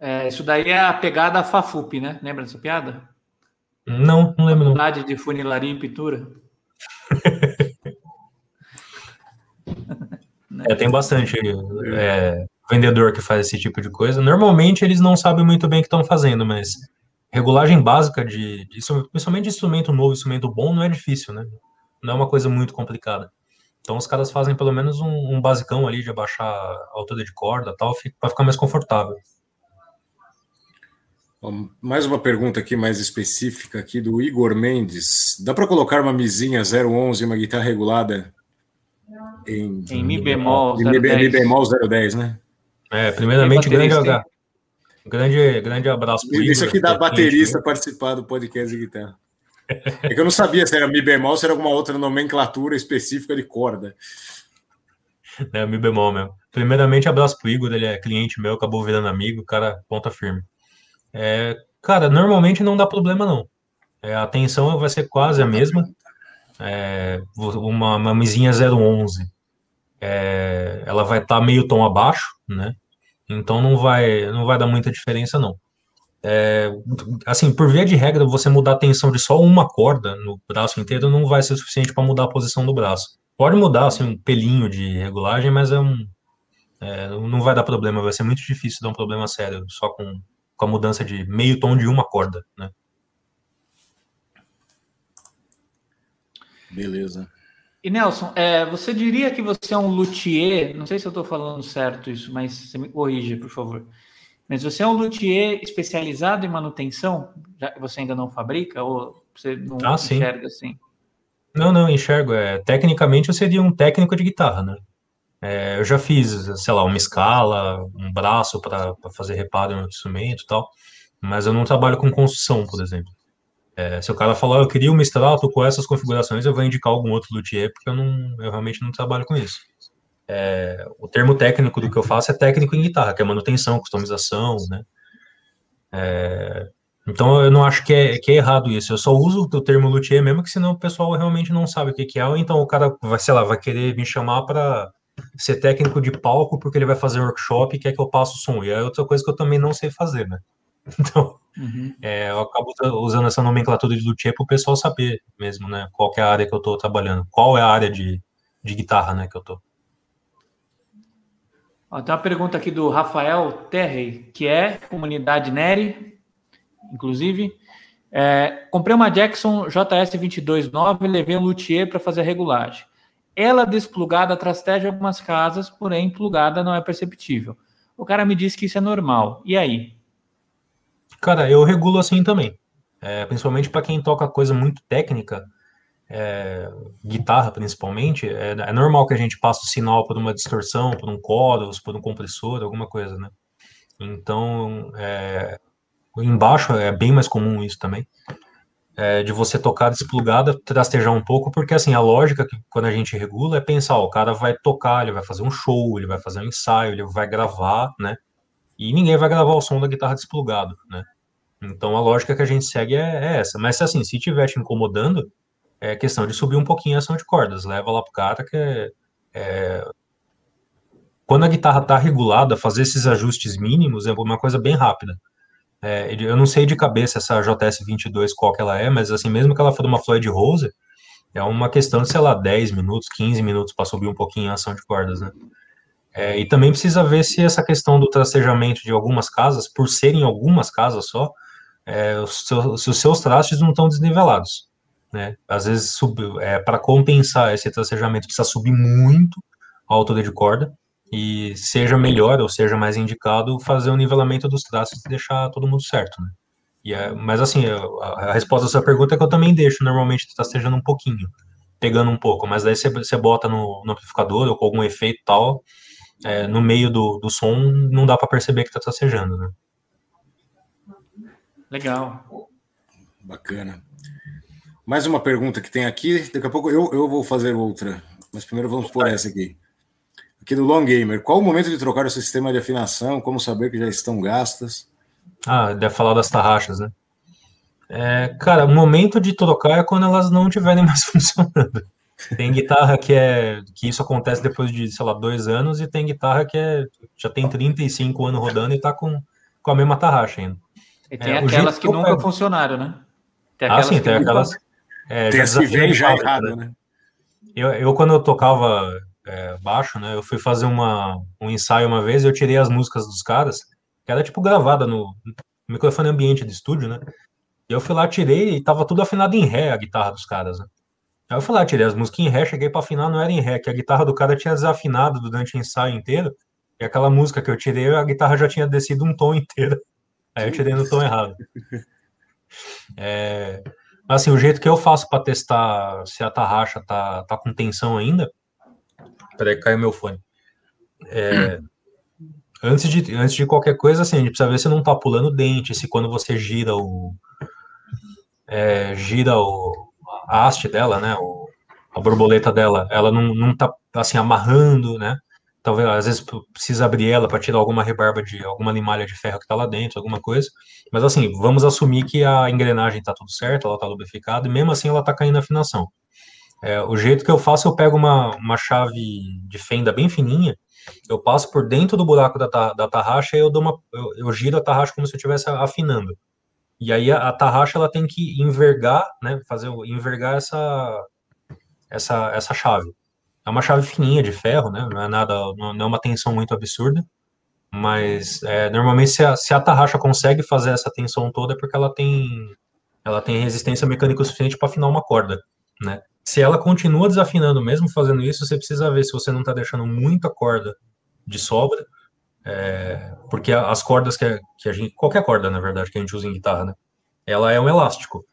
É, isso daí é a pegada FAFUP, né? Lembra dessa piada? Não, não lembro. Faculdade de funilaria e pintura. é, tem bastante é, vendedor que faz esse tipo de coisa. Normalmente eles não sabem muito bem o que estão fazendo, mas regulagem básica de, de, principalmente de instrumento novo, instrumento bom, não é difícil, né? Não é uma coisa muito complicada. Então os caras fazem pelo menos um, um basicão ali de abaixar a altura de corda tal, para ficar mais confortável. Mais uma pergunta aqui mais específica aqui do Igor Mendes. Dá para colocar uma misinha 011 e uma guitarra regulada em, em Mi bemol em 010. Mi bemol 010, né? É, primeiramente, grande, grande, grande abraço para Isso aqui dá baterista participar do podcast de guitarra. É que eu não sabia se era Mi bemol ou se era alguma outra nomenclatura específica de corda. É, Mi bemol mesmo. Primeiramente, abraço pro Igor, ele é cliente meu, acabou virando amigo, cara, ponta firme. É, cara, normalmente não dá problema não. É, a tensão vai ser quase a mesma. É, uma, misinha 011, é, ela vai estar tá meio tom abaixo, né? Então não vai, não vai dar muita diferença não. É, assim, por via de regra, você mudar a tensão de só uma corda no braço inteiro não vai ser suficiente para mudar a posição do braço. Pode mudar assim, um pelinho de regulagem, mas é um, é, não vai dar problema, vai ser muito difícil dar um problema sério só com com a mudança de meio tom de uma corda, né? Beleza. E Nelson, é, você diria que você é um luthier? Não sei se eu estou falando certo isso, mas você me corrija, por favor. Mas você é um luthier especializado em manutenção? Já você ainda não fabrica ou você não ah, enxerga sim. assim? Não, não, enxergo. É, tecnicamente eu seria um técnico de guitarra, né? É, eu já fiz, sei lá, uma escala, um braço para fazer reparo no instrumento e tal, mas eu não trabalho com construção, por exemplo. É, se o cara falar, eu queria um extrato com essas configurações, eu vou indicar algum outro luthier, porque eu, não, eu realmente não trabalho com isso. É, o termo técnico do que eu faço é técnico em guitarra, que é manutenção, customização, né? É, então eu não acho que é, que é errado isso. Eu só uso o termo luthier mesmo, que senão o pessoal realmente não sabe o que, que é, ou então o cara vai, sei lá, vai querer me chamar para ser técnico de palco porque ele vai fazer workshop e quer que eu passe o som. E é outra coisa que eu também não sei fazer, né? Então, uhum. é, eu acabo usando essa nomenclatura de luthier para o pessoal saber mesmo, né? Qual é a área que eu estou trabalhando, qual é a área de, de guitarra, né, que eu estou. Tem uma pergunta aqui do Rafael Terrey, que é comunidade Neri, inclusive. É, comprei uma Jackson JS 229 e levei um luthier para fazer a regulagem. Ela desplugada trasteja algumas casas, porém plugada não é perceptível. O cara me disse que isso é normal. E aí? Cara, eu regulo assim também. é, principalmente para quem toca coisa muito técnica, é, guitarra principalmente, é, é, normal que a gente passe o sinal por uma distorção, por um chorus, por um compressor, alguma coisa, né? Então, é, embaixo é bem mais comum isso também, é, de você tocar desplugada, trastejar um pouco, porque assim, a lógica que quando a gente regula é pensar, ó, o cara vai tocar, ele vai fazer um show, ele vai fazer um ensaio, ele vai gravar, né? E ninguém vai gravar o som da guitarra desplugado, né? Então a lógica que a gente segue é, é essa. Mas assim, se estiver te incomodando, é questão de subir um pouquinho a ação de cordas. Leva lá pro cara que é, é quando a guitarra tá regulada, fazer esses ajustes mínimos é uma coisa bem rápida. É, eu não sei de cabeça essa JS22 qual que ela é, mas assim, mesmo que ela for uma Floyd Rose, é uma questão de, sei lá, 10 minutos, 15 minutos para subir um pouquinho a ação de cordas, né? É, e também precisa ver se essa questão do tracejamento de algumas casas, por serem algumas casas só, é, os seus, se os seus trastes não estão desnivelados. Né? Às vezes, é, para compensar esse tracejamento, precisa subir muito a altura de corda, e seja melhor ou seja mais indicado fazer o nivelamento dos traços e deixar todo mundo certo, né? É, mas assim, a, a, resposta à sua pergunta é que eu também deixo normalmente tracejando um pouquinho, pegando um pouco, mas daí você, você bota no, no amplificador ou com algum efeito tal, é, no meio do, do som, não dá para perceber que está tracejando, né? Legal. Bacana. Mais uma pergunta que tem aqui, daqui a pouco eu, eu vou fazer outra, mas primeiro vamos por essa aqui. Aqui do Long Gamer, qual o momento de trocar o sistema de afinação? Como saber que já estão gastas? Ah, deve falar das tarraxas, né? É, cara, o momento de trocar é quando elas não estiverem mais funcionando. Tem guitarra que é que isso acontece depois de, sei lá, dois anos, e tem guitarra que é, já tem 35 anos rodando e tá com, com a mesma tarraxa ainda. E tem é, aquelas que, que nunca pego... funcionaram, né? Tem ah, sim, tem aquelas. É, tem as que vem já errado, né? Eu, eu, quando eu tocava é, baixo, né? Eu fui fazer uma, um ensaio uma vez e eu tirei as músicas dos caras, que era tipo gravada no microfone ambiente de estúdio, né? E eu fui lá, tirei e tava tudo afinado em ré a guitarra dos caras, né? Aí eu fui lá, tirei as músicas em ré, cheguei para afinar, não era em ré, que a guitarra do cara tinha desafinado durante o ensaio inteiro, e aquela música que eu tirei, a guitarra já tinha descido um tom inteiro. Aí eu tirei no tom errado. É, assim, o jeito que eu faço para testar se a tarraxa tá, tá com tensão ainda, Peraí, caiu meu fone. É, antes, de, antes de qualquer coisa, assim, a gente precisa ver se não tá pulando dente, se quando você gira o. É, gira o, a haste dela, né? O, a borboleta dela, ela não, não tá assim amarrando, né? Talvez às vezes precisa abrir ela para tirar alguma rebarba de alguma limalha de ferro que tá lá dentro, alguma coisa. Mas assim, vamos assumir que a engrenagem tá tudo certo, ela tá lubrificada, e mesmo assim ela tá caindo a afinação. É, o jeito que eu faço, eu pego uma, uma chave de fenda bem fininha, eu passo por dentro do buraco da, da tarraxa e eu, dou uma, eu, eu giro a tarraxa como se eu estivesse afinando. E aí a, a, tarraxa ela tem que envergar, né, fazer envergar essa, essa, essa chave. É uma chave fininha de ferro, né, não é nada, não é uma tensão muito absurda, mas é, normalmente se a, se a tarraxa consegue fazer essa tensão toda é porque ela tem, ela tem resistência mecânica suficiente para afinar uma corda, né. Se ela continua desafinando mesmo fazendo isso, você precisa ver se você não está deixando muita corda de sobra, é, porque as cordas que a, que a, gente, qualquer corda, na verdade, que a gente usa em guitarra, né, ela é um elástico,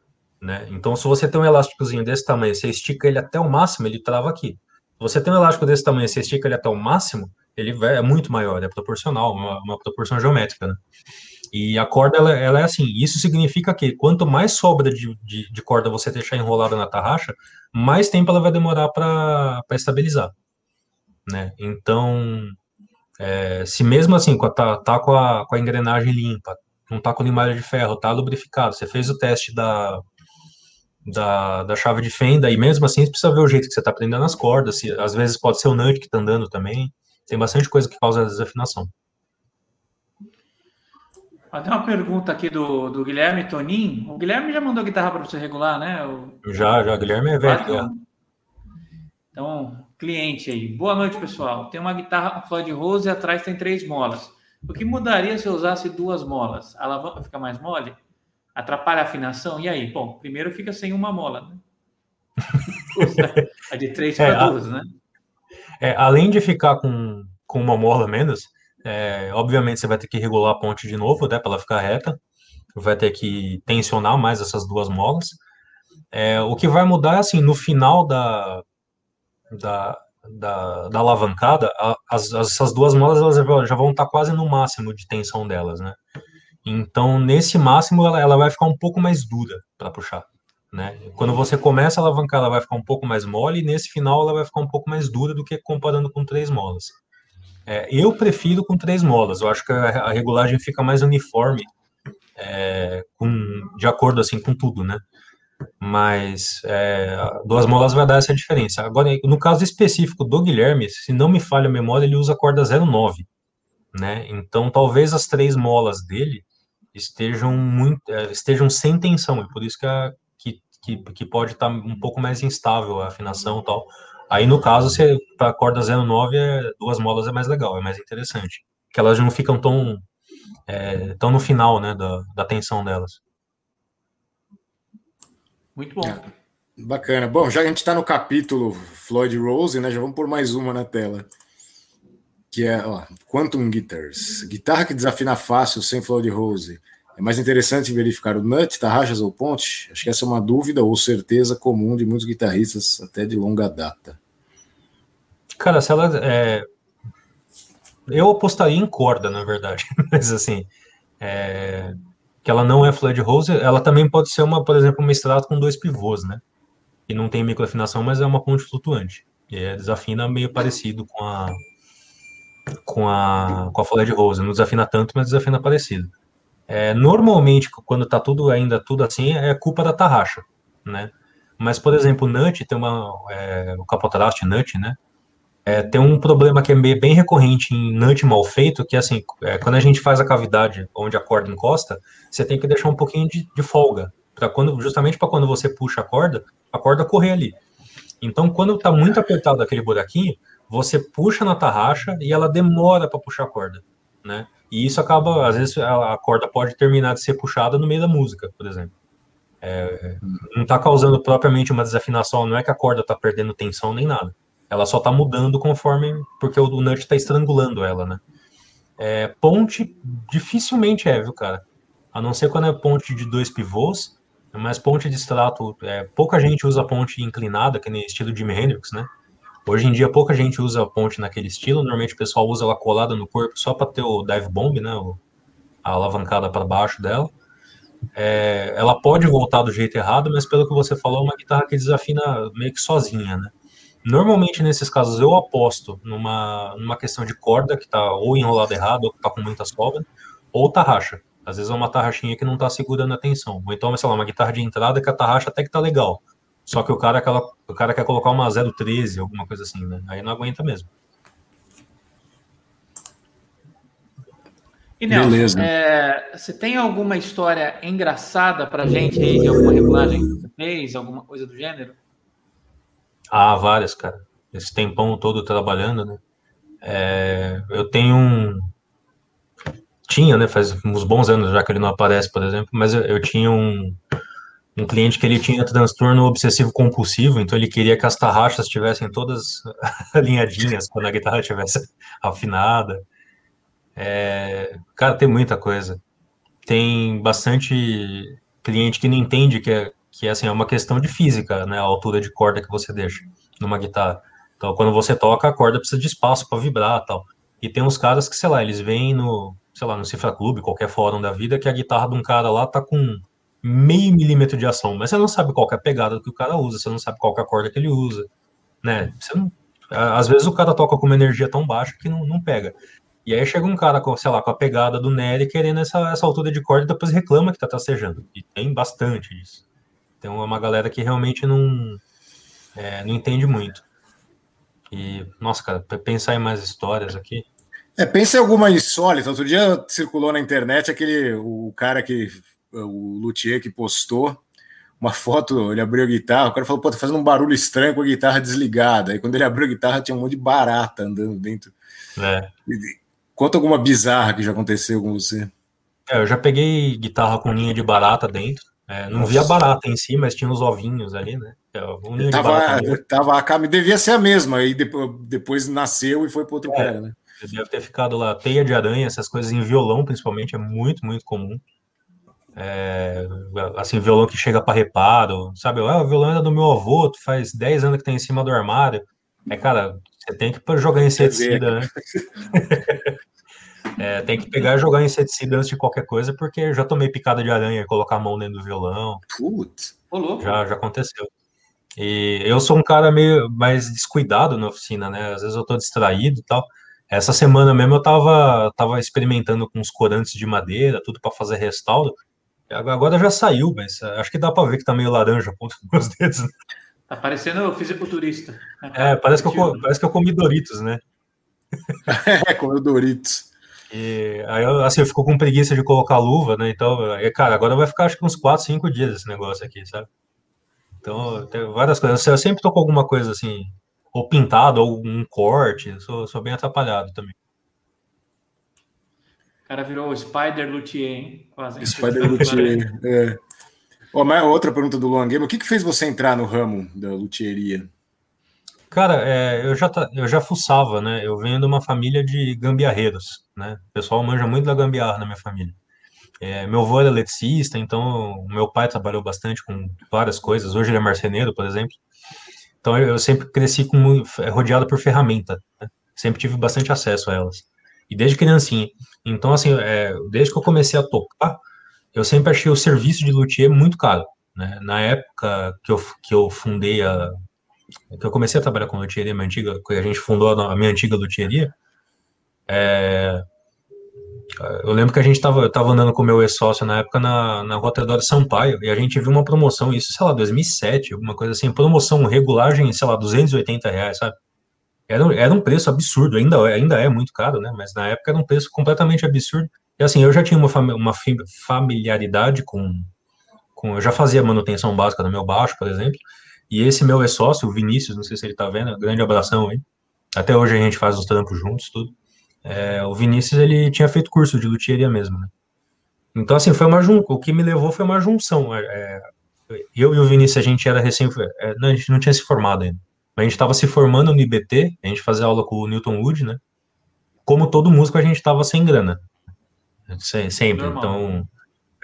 né, então se você tem um elásticozinho desse tamanho, você estica ele até o máximo, ele trava aqui. Você tem um elástico desse tamanho, você estica ele até o máximo, ele é muito maior, é proporcional, uma, uma proporção geométrica, né. E a corda, ela, ela, é assim. Isso significa que quanto mais sobra de, de, de corda você deixar enrolada na tarraxa, mais tempo ela vai demorar para estabilizar. Né? Então, é, se mesmo assim, tá, tá com, a, com a engrenagem limpa, não tá com limalha de ferro, tá lubrificado, você fez o teste da, da, da chave de fenda, e mesmo assim você precisa ver o jeito que você tá prendendo as cordas, se, às vezes pode ser o nut que tá andando também, tem bastante coisa que causa desafinação. Tem uma pergunta aqui do, do Guilherme Tonin. O Guilherme já mandou guitarra para você regular, né? O... Já, já. Guilherme é velho. Então, cliente aí. Boa noite, pessoal. Tem uma guitarra Floyd Rose e atrás tem três molas. O que mudaria se eu usasse duas molas? A alavanca fica mais mole? Atrapalha a afinação? E aí? Bom, primeiro fica sem uma mola, né? a de três para é, duas, né? É, além de ficar com, com uma mola menos, é, obviamente você vai ter que regular a ponte de novo, né, para ela ficar reta. vai ter que tensionar mais essas duas molas. É, o que vai mudar, assim, no final da, da, da, da alavancada, as, essas duas molas elas já vão estar quase no máximo de tensão delas, né? Então, nesse máximo, ela, ela vai ficar um pouco mais dura para puxar, né? Quando você começa a alavancar, ela vai ficar um pouco mais mole, e nesse final ela vai ficar um pouco mais dura do que comparando com três molas. É, eu prefiro com três molas, eu acho que a, a regulagem fica mais uniforme, é, com, de acordo assim com tudo, né? Mas é, duas molas vai dar essa diferença. Agora, no caso específico do Guilherme, se não me falha a memória, ele usa corda 09, né? Então, talvez as três molas dele estejam muito é, estejam sem tensão, e por isso que, a, que, que, que pode estar um pouco mais instável a afinação e tal. Aí, no caso, se para a corda 09, é, duas molas é mais legal, é mais interessante. Que elas não ficam tão, é, tão no final né, da, da tensão delas. Muito bom. É, bacana. Bom, já que a gente está no capítulo Floyd Rose, né? Já vamos por mais uma na tela. Que é ó, Quantum Guitars. Guitarra que desafina fácil sem Floyd Rose. É mais interessante verificar o nut, tarraxas ou ponte? Acho que essa é uma dúvida ou certeza comum de muitos guitarristas, até de longa data. Cara, se ela. É... Eu apostaria em corda, na verdade. Mas assim. É que ela não é Flood Rose, ela também pode ser uma, por exemplo, uma extrato com dois pivôs, né? Que não tem microafinação, mas é uma ponte flutuante. E é, desafina meio parecido com a com a com a Flood Rose, não desafina tanto, mas desafina parecido. É, normalmente, quando tá tudo ainda tudo assim, é culpa da tarraxa, né? Mas, por exemplo, o Nut tem uma é, o capotraste Nut, né? É, tem um problema que é bem recorrente em nut mal feito, que é assim, é, quando a gente faz a cavidade onde a corda encosta, você tem que deixar um pouquinho de, de folga, para quando justamente para quando você puxa a corda, a corda correr ali. Então, quando está muito apertado aquele buraquinho, você puxa na tarraxa e ela demora para puxar a corda, né? E isso acaba, às vezes, a, corda pode terminar de ser puxada no meio da música, por exemplo. É, não está causando propriamente uma desafinação, não é que a corda está perdendo tensão nem nada ela só tá mudando conforme. Porque o, Nut tá estrangulando ela, né? É, ponte dificilmente é, viu, cara? A não ser quando é ponte de dois pivôs, mas ponte de extrato. É, pouca gente usa ponte inclinada, que nem estilo Jimi Hendrix, né? Hoje em dia pouca gente usa ponte naquele estilo. Normalmente o pessoal usa ela colada no corpo só para ter o dive bomb, né? A alavancada para baixo dela. É, ela pode voltar do jeito errado, mas pelo que você falou, é uma guitarra que desafina meio que sozinha, né? Normalmente, nesses casos, eu aposto numa, numa questão de corda que tá ou enrolada errado, ou que tá com muita sobra, ou tarraxa. Às vezes é uma tarraxinha que não tá segurando a tensão. Ou então, sei lá, uma guitarra de entrada que a tarraxa até que tá legal. Só que o cara, aquela, o cara quer colocar uma 013, alguma coisa assim, né? Aí não aguenta mesmo. E Nelson, Beleza. É, você tem alguma história engraçada pra gente aí de alguma regulagem que você fez, alguma coisa do gênero? Ah, várias, cara. Esse tempão todo trabalhando, né? É, eu tenho um. Tinha, né? Faz uns bons anos já que ele não aparece, por exemplo, mas eu, eu tinha um, um cliente que ele tinha transtorno obsessivo compulsivo, então ele queria que as tarraxas estivessem todas alinhadinhas quando a guitarra estivesse afinada. É, cara, tem muita coisa. Tem bastante cliente que não entende que é, que assim, é uma questão de física, né, a altura de corda que você deixa numa guitarra. Então, quando você toca, a corda precisa de espaço para vibrar tal. E tem uns caras que, sei lá, eles vêm no, sei lá, no Cifra Clube, qualquer fórum da vida, que a guitarra de um cara lá tá com meio milímetro de ação, mas você não sabe qual é a pegada que o cara usa, você não sabe qual é a corda que ele usa, né? Você não, às vezes o cara toca com uma energia tão baixa que não, não pega. E aí chega um cara com, sei lá, com a pegada do Nery querendo essa, essa altura de corda e depois reclama que tá tracejando. E tem bastante disso. Então é uma galera que realmente não, é, não entende muito. E, nossa, cara, pensar em mais histórias aqui. É, pensa em alguma insólita. Outro dia circulou na internet aquele o cara que o luthier que postou uma foto, ele abriu a guitarra, o cara falou, pô, tá fazendo um barulho estranho com a guitarra desligada. Aí quando ele abriu a guitarra, tinha um monte de barata andando dentro. É. Conta alguma bizarra que já aconteceu com você. É, eu já peguei guitarra com linha de barata dentro. É, não via barata em si, mas tinha os ovinhos ali, né? Um tava, tava, a cama devia ser a mesma, aí depois, depois nasceu e foi para outro é, cara, né? Deve ter ficado lá teia de aranha, essas coisas em violão, principalmente, é muito, muito comum. É, assim, violão que chega para reparo, sabe? Ah, o violão era do meu avô, tu faz 10 anos que tá em cima do armário. É, cara, você tem que jogar inseticida, né? é, tem que pegar e jogar inseticida antes de qualquer coisa, porque eu já tomei picada de aranha e colocar a mão dentro do violão. Putz, já, já aconteceu. E eu sou um cara meio mais descuidado na oficina, né? Às vezes eu tô distraído e tal. Essa semana mesmo eu tava, tava experimentando com os corantes de madeira, tudo para fazer restauro. Agora já saiu, mas eh, acho que dá para ver que tá meio laranja ponto meus dedos. Né? Tá parecendo o fisiculturista. É, parece que, eu, parece que eu comi Doritos, né? é, comeu Doritos. E aí, eu, assim, eu fico com preguiça de colocar luva, né? Então, é, cara, agora vai ficar acho que uns 4, 5 dias esse negócio aqui, sabe? Então, tem várias coisas. Eu sempre tô com alguma coisa assim, ou pintado, ou um corte. Sou, sou bem atrapalhado também. O cara virou o Spider Luthier, hein? Quase. Spider Luthier, é. Oh, mas outra pergunta do Luan Game. O que, que fez você entrar no ramo da luthieria? Cara, é, eu, já, eu já fuçava, né? Eu venho de uma família de gambiarreiros, né? O pessoal manja muito da gambiarra na minha família. É, meu avô era eletricista, então meu pai trabalhou bastante com várias coisas. Hoje ele é marceneiro, por exemplo. Então eu, eu sempre cresci com, rodeado por ferramenta. Né? Sempre tive bastante acesso a elas. E desde criancinha. Então, assim, é, desde que eu comecei a tocar, eu sempre achei o serviço de luthier muito caro. Né? Na época que eu, que eu fundei a. que eu comecei a trabalhar com luthieria, minha antiga, que a gente fundou a minha antiga luthieria, é, eu lembro que a gente estava tava andando com o meu ex-sócio na época na, na Rua Teodoro Sampaio, e a gente viu uma promoção, isso, sei lá, 2007, alguma coisa assim, promoção, regulagem, sei lá, 280 reais, sabe? Era, era um preço absurdo, ainda, ainda é muito caro, né? Mas na época era um preço completamente absurdo. E assim, eu já tinha uma, uma familiaridade com, com. Eu já fazia manutenção básica no meu baixo, por exemplo. E esse meu ex-sócio, o Vinícius, não sei se ele tá vendo, grande abração aí. Até hoje a gente faz os trampos juntos, tudo. É, o Vinícius, ele tinha feito curso de luthieria mesmo, né? Então, assim, foi uma junção. O que me levou foi uma junção. É, é, eu e o Vinícius, a gente era recém. É, não, a gente não tinha se formado ainda. A gente estava se formando no IBT, a gente fazia aula com o Newton Wood, né? Como todo músico, a gente estava sem grana. Sempre. Normal. Então,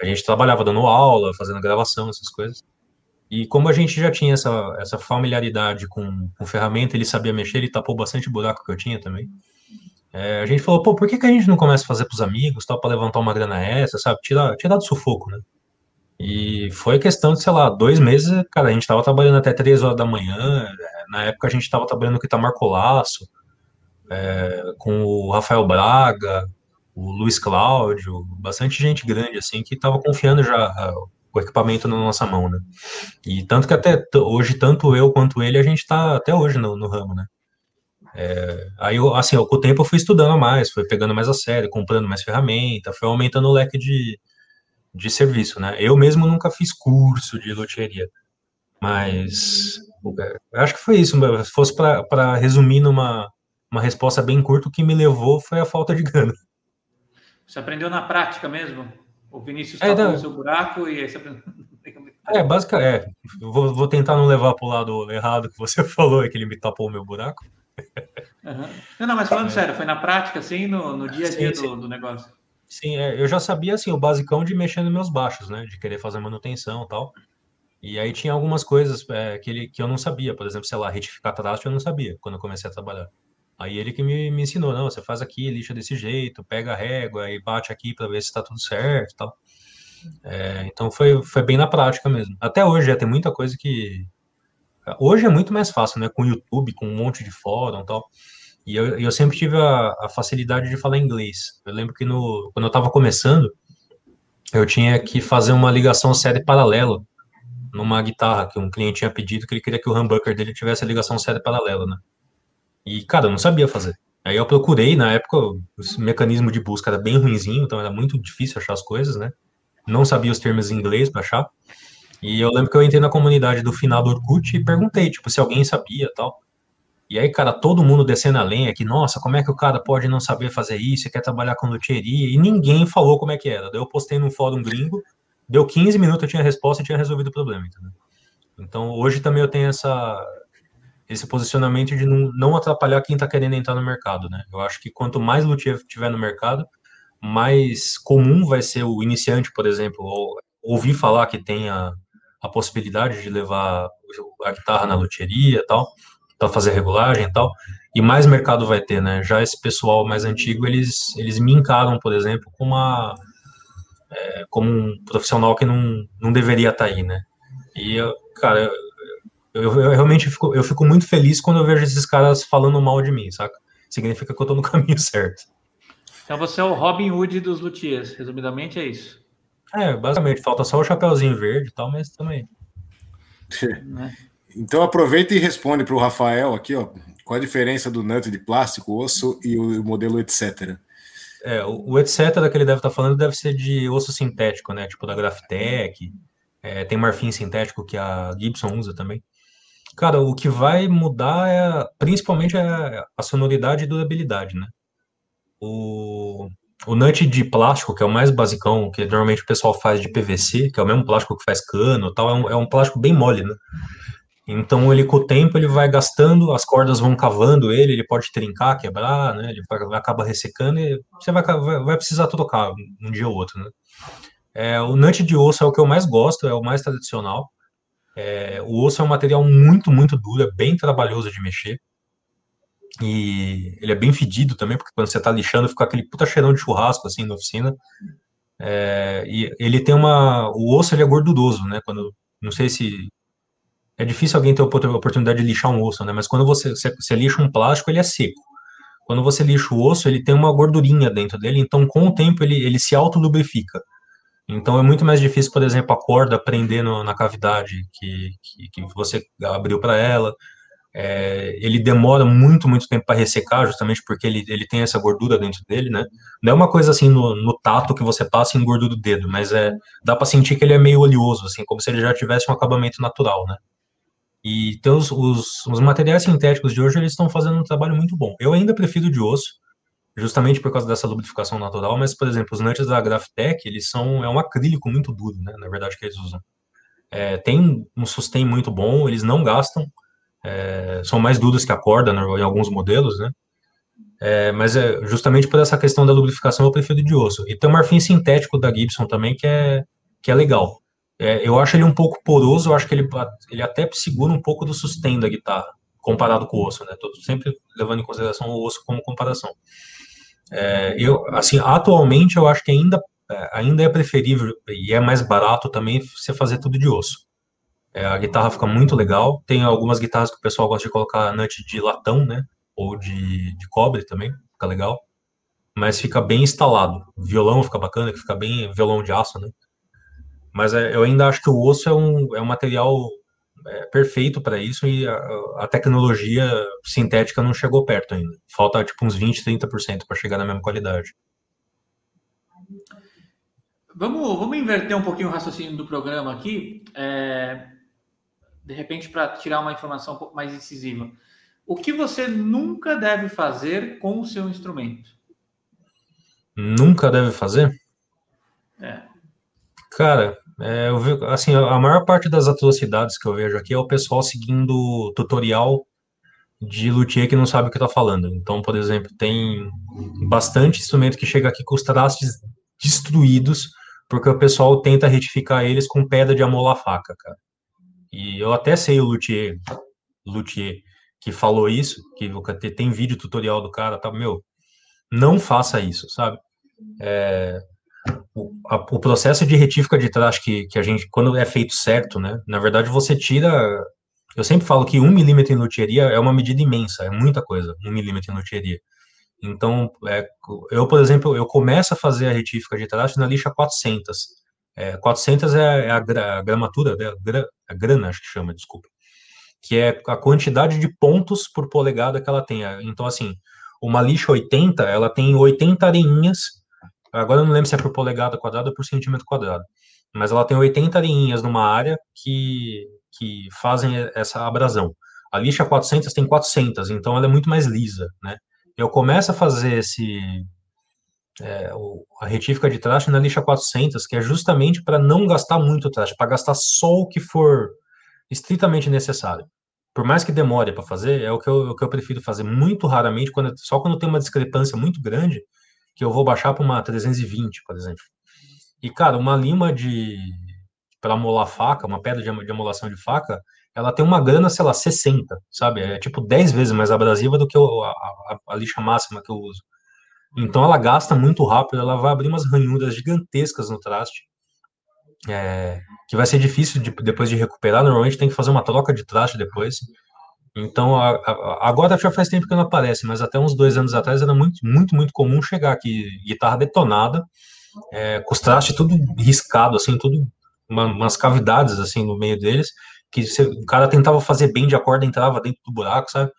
a gente trabalhava dando aula, fazendo gravação, essas coisas. E como a gente já tinha essa, essa familiaridade com, com ferramenta, ele sabia mexer, ele tapou bastante buraco que eu tinha também. É, a gente falou, pô, por que, que a gente não começa a fazer pros amigos, tal, para levantar uma grana essa, sabe? Tirar, tirar do sufoco, né? E foi questão de, sei lá, dois meses, cara, a gente tava trabalhando até três horas da manhã, é, na época a gente tava trabalhando com o Itamar Colasso, é, com o Rafael Braga, o Luiz Cláudio, bastante gente grande, assim, que tava confiando já o equipamento na nossa mão, né? E tanto que até hoje, tanto eu quanto ele, a gente tá até hoje no, no ramo, né? É, aí, assim, com o tempo eu fui estudando mais, fui pegando mais a sério, comprando mais ferramenta, foi aumentando o leque de, de serviço, né? Eu mesmo nunca fiz curso de loteria, mas acho que foi isso. Se fosse para resumir numa uma resposta bem curta, o que me levou foi a falta de grana. Você aprendeu na prática mesmo? O Vinícius é, tapou o seu buraco e aí você aprendeu. É, basicamente, é. Vou, vou tentar não levar para o lado errado que você falou, é que ele me tapou o meu buraco. Uhum. Não, não, mas falando é. sério, foi na prática, assim, no, no dia a dia sim, sim. Do, do, negócio? Sim, é, eu já sabia, assim, o basicão de mexer nos meus baixos, né? De querer fazer manutenção e tal. E aí tinha algumas coisas é, que, ele, que eu não sabia, por exemplo, sei lá, retificar traste eu não sabia quando eu comecei a trabalhar. Aí ele que me, me ensinou, não, você faz aqui, lixa desse jeito, pega a régua e bate aqui para ver se está tudo certo e tal. É, então foi, foi bem na prática mesmo. Até hoje já tem muita coisa que, Hoje é muito mais fácil, né? Com o YouTube, com um monte de fórum e tal. E eu, eu sempre tive a, a, facilidade de falar inglês. Eu lembro que no, quando eu estava começando, eu tinha que fazer uma ligação série paralela numa guitarra que um cliente tinha pedido que ele queria que o humbucker dele tivesse a ligação série paralela, né? E, cara, eu não sabia fazer. Aí eu procurei, na época, o mecanismo de busca era bem ruinzinho, então era muito difícil achar as coisas, né? Não sabia os termos em inglês para achar. E eu lembro que eu entrei na comunidade do final do Orkut e perguntei, tipo, se alguém sabia tal. E aí, cara, todo mundo descendo a lenha que, nossa, como é que o cara pode não saber fazer isso, quer trabalhar com luthieria, e ninguém falou como é que era. Daí eu postei num fórum gringo, deu 15 minutos, eu tinha resposta e tinha resolvido o problema, entendeu? Então, hoje também eu tenho essa, esse posicionamento de não, não atrapalhar quem está querendo entrar no mercado, né? Eu acho que quanto mais luthier tiver no mercado, mais comum vai ser o iniciante, por exemplo, ou ouvir falar que tem a, a possibilidade de levar a guitarra na loteria e tal, para fazer regulagem e tal, e mais mercado vai ter, né? Já esse pessoal mais antigo, eles, eles me encaram, por exemplo, como, uma, é, como um profissional que não, não deveria estar tá aí, né? E, cara, eu, eu, realmente fico, eu fico muito feliz quando eu vejo esses caras falando mal de mim, saca? Significa que eu tô no caminho certo. Então você é o Robin Hood dos luthiers, resumidamente é isso. É, basicamente, falta só o chapéuzinho verde e tal, mas também. Né? Então aproveita e responde para o Rafael aqui, ó, qual a diferença do nut de plástico, osso e o modelo etc. É, o, etc que ele deve estar tá falando deve ser de osso sintético, né? Tipo da Graphtec, é, tem marfim sintético que a Gibson usa também. Cara, o que vai mudar é principalmente a, a sonoridade e durabilidade, né? O, o nut de plástico, que é o mais basicão, que normalmente o pessoal faz de PVC, que é o mesmo plástico que faz cano tal, é um, é um plástico bem mole, né? Então ele com o tempo ele vai gastando, as cordas vão cavando ele, ele pode trincar, quebrar, né? Ele vai, acaba ressecando e você vai, vai, vai, precisar trocar um dia ou outro, né? É, o nut de osso é o que eu mais gosto, é o mais tradicional. É, o osso é um material muito, muito duro, é bem trabalhoso de mexer. E ele é bem fedido também, porque quando você tá lixando, fica aquele puta cheirão de churrasco, assim, na oficina. É, e ele tem uma... O osso, ele é gorduroso, né? Quando... Não sei se... É difícil alguém ter a oportunidade de lixar um osso, né? Mas quando você, você, você lixa um plástico, ele é seco. Quando você lixa o osso, ele tem uma gordurinha dentro dele, então com o tempo ele, ele se auto-lubrifica. Então é muito mais difícil, por exemplo, a corda prender no, na cavidade que, que, que você abriu para ela. É, ele demora muito, muito tempo para ressecar, justamente porque ele, ele tem essa gordura dentro dele, né? Não é uma coisa assim no, no tato que você passa e engorda do dedo, mas é dá para sentir que ele é meio oleoso, assim, como se ele já tivesse um acabamento natural, né? E então, os, os, materiais sintéticos de hoje eles estão fazendo um trabalho muito bom. Eu ainda prefiro de osso, justamente por causa dessa lubrificação natural, mas, por exemplo, os nuts da Graphtec, eles são, é um acrílico muito duro, né? Na verdade, que eles usam. É, tem um sustain muito bom, eles não gastam, é, são mais duras que a corda né, em alguns modelos, né? É, mas é justamente por essa questão da lubrificação eu prefiro de osso. E tem o marfim sintético da Gibson também que é, que é legal. É, eu acho ele um pouco poroso, eu acho que ele, ele até segura um pouco do sustain da guitarra, comparado com o osso, né? Tô sempre levando em consideração o osso como comparação. É, eu, assim, atualmente eu acho que ainda, é, ainda é preferível e é mais barato também você fazer tudo de osso. É, a guitarra fica muito legal. Tem algumas guitarras que o pessoal gosta de colocar nut de latão, né? Ou de, de cobre também, fica legal. Mas fica bem instalado. Violão fica bacana, que fica bem violão de aço, né? Mas é, eu ainda acho que o osso é um, é um material é, perfeito para isso e a, a, tecnologia sintética não chegou perto ainda. Falta tipo uns 20, 30% para chegar na mesma qualidade. Vamos, vamos inverter um pouquinho o raciocínio do programa aqui. É, de repente, para tirar uma informação um pouco mais incisiva. O que você nunca deve fazer com o seu instrumento? Nunca deve fazer? É. Cara, é, eu vi, assim, a maior parte das atrocidades que eu vejo aqui é o pessoal seguindo tutorial de luthier que não sabe o que está falando. Então, por exemplo, tem bastante instrumento que chega aqui com os trastes destruídos, porque o pessoal tenta retificar eles com pedra de amolar faca, cara. E eu até sei o Luthier, Luthier que falou isso, que tem vídeo tutorial do cara, tá? Meu, não faça isso, sabe? É, o, a, o, processo de retífica de traste que, que a gente, quando é feito certo, né? Na verdade, você tira. Eu sempre falo que um milímetro em luthieria é uma medida imensa, é muita coisa, um milímetro em luthieria. Então, é, eu, por exemplo, eu começo a fazer a retífica de traste na lixa 400. É, 400 é, é a, a gramatura, né, a grana, acho que chama, desculpa, que é a quantidade de pontos por polegada que ela tem. Então, assim, uma lixa 80, ela tem 80 areinhas, agora eu não lembro se é por polegada quadrada ou por centímetro quadrado, mas ela tem 80 areinhas numa área que, que fazem essa abrasão. A lixa 400 tem 400, então ela é muito mais lisa, né? Eu começo a fazer esse, é, a retífica de traste na lixa 400, que é justamente para não gastar muito traste, para gastar só o que for estritamente necessário. Por mais que demore para fazer, é o que, eu, o que eu prefiro fazer muito raramente, quando, só quando tem uma discrepância muito grande, que eu vou baixar para uma 320, por exemplo. E, cara, uma lima de para molar faca, uma pedra de, amolação de faca, ela tem uma grana, sei lá, 60, sabe? É tipo 10 vezes mais abrasiva do que a, a, a, lixa máxima que eu uso. Então ela gasta muito rápido, ela vai abrir umas ranhuras gigantescas no traste, é, que vai ser difícil de, depois de recuperar. Normalmente tem que fazer uma troca de traste depois. Então a, agora já faz tempo que não aparece, mas até uns dois anos atrás era muito, muito, muito comum chegar aqui guitarra detonada, é, com os trastes tudo riscado, assim, tudo uma, umas cavidades assim no meio deles que você, o cara tentava fazer bem de acordo, entrava dentro do buraco, sabe?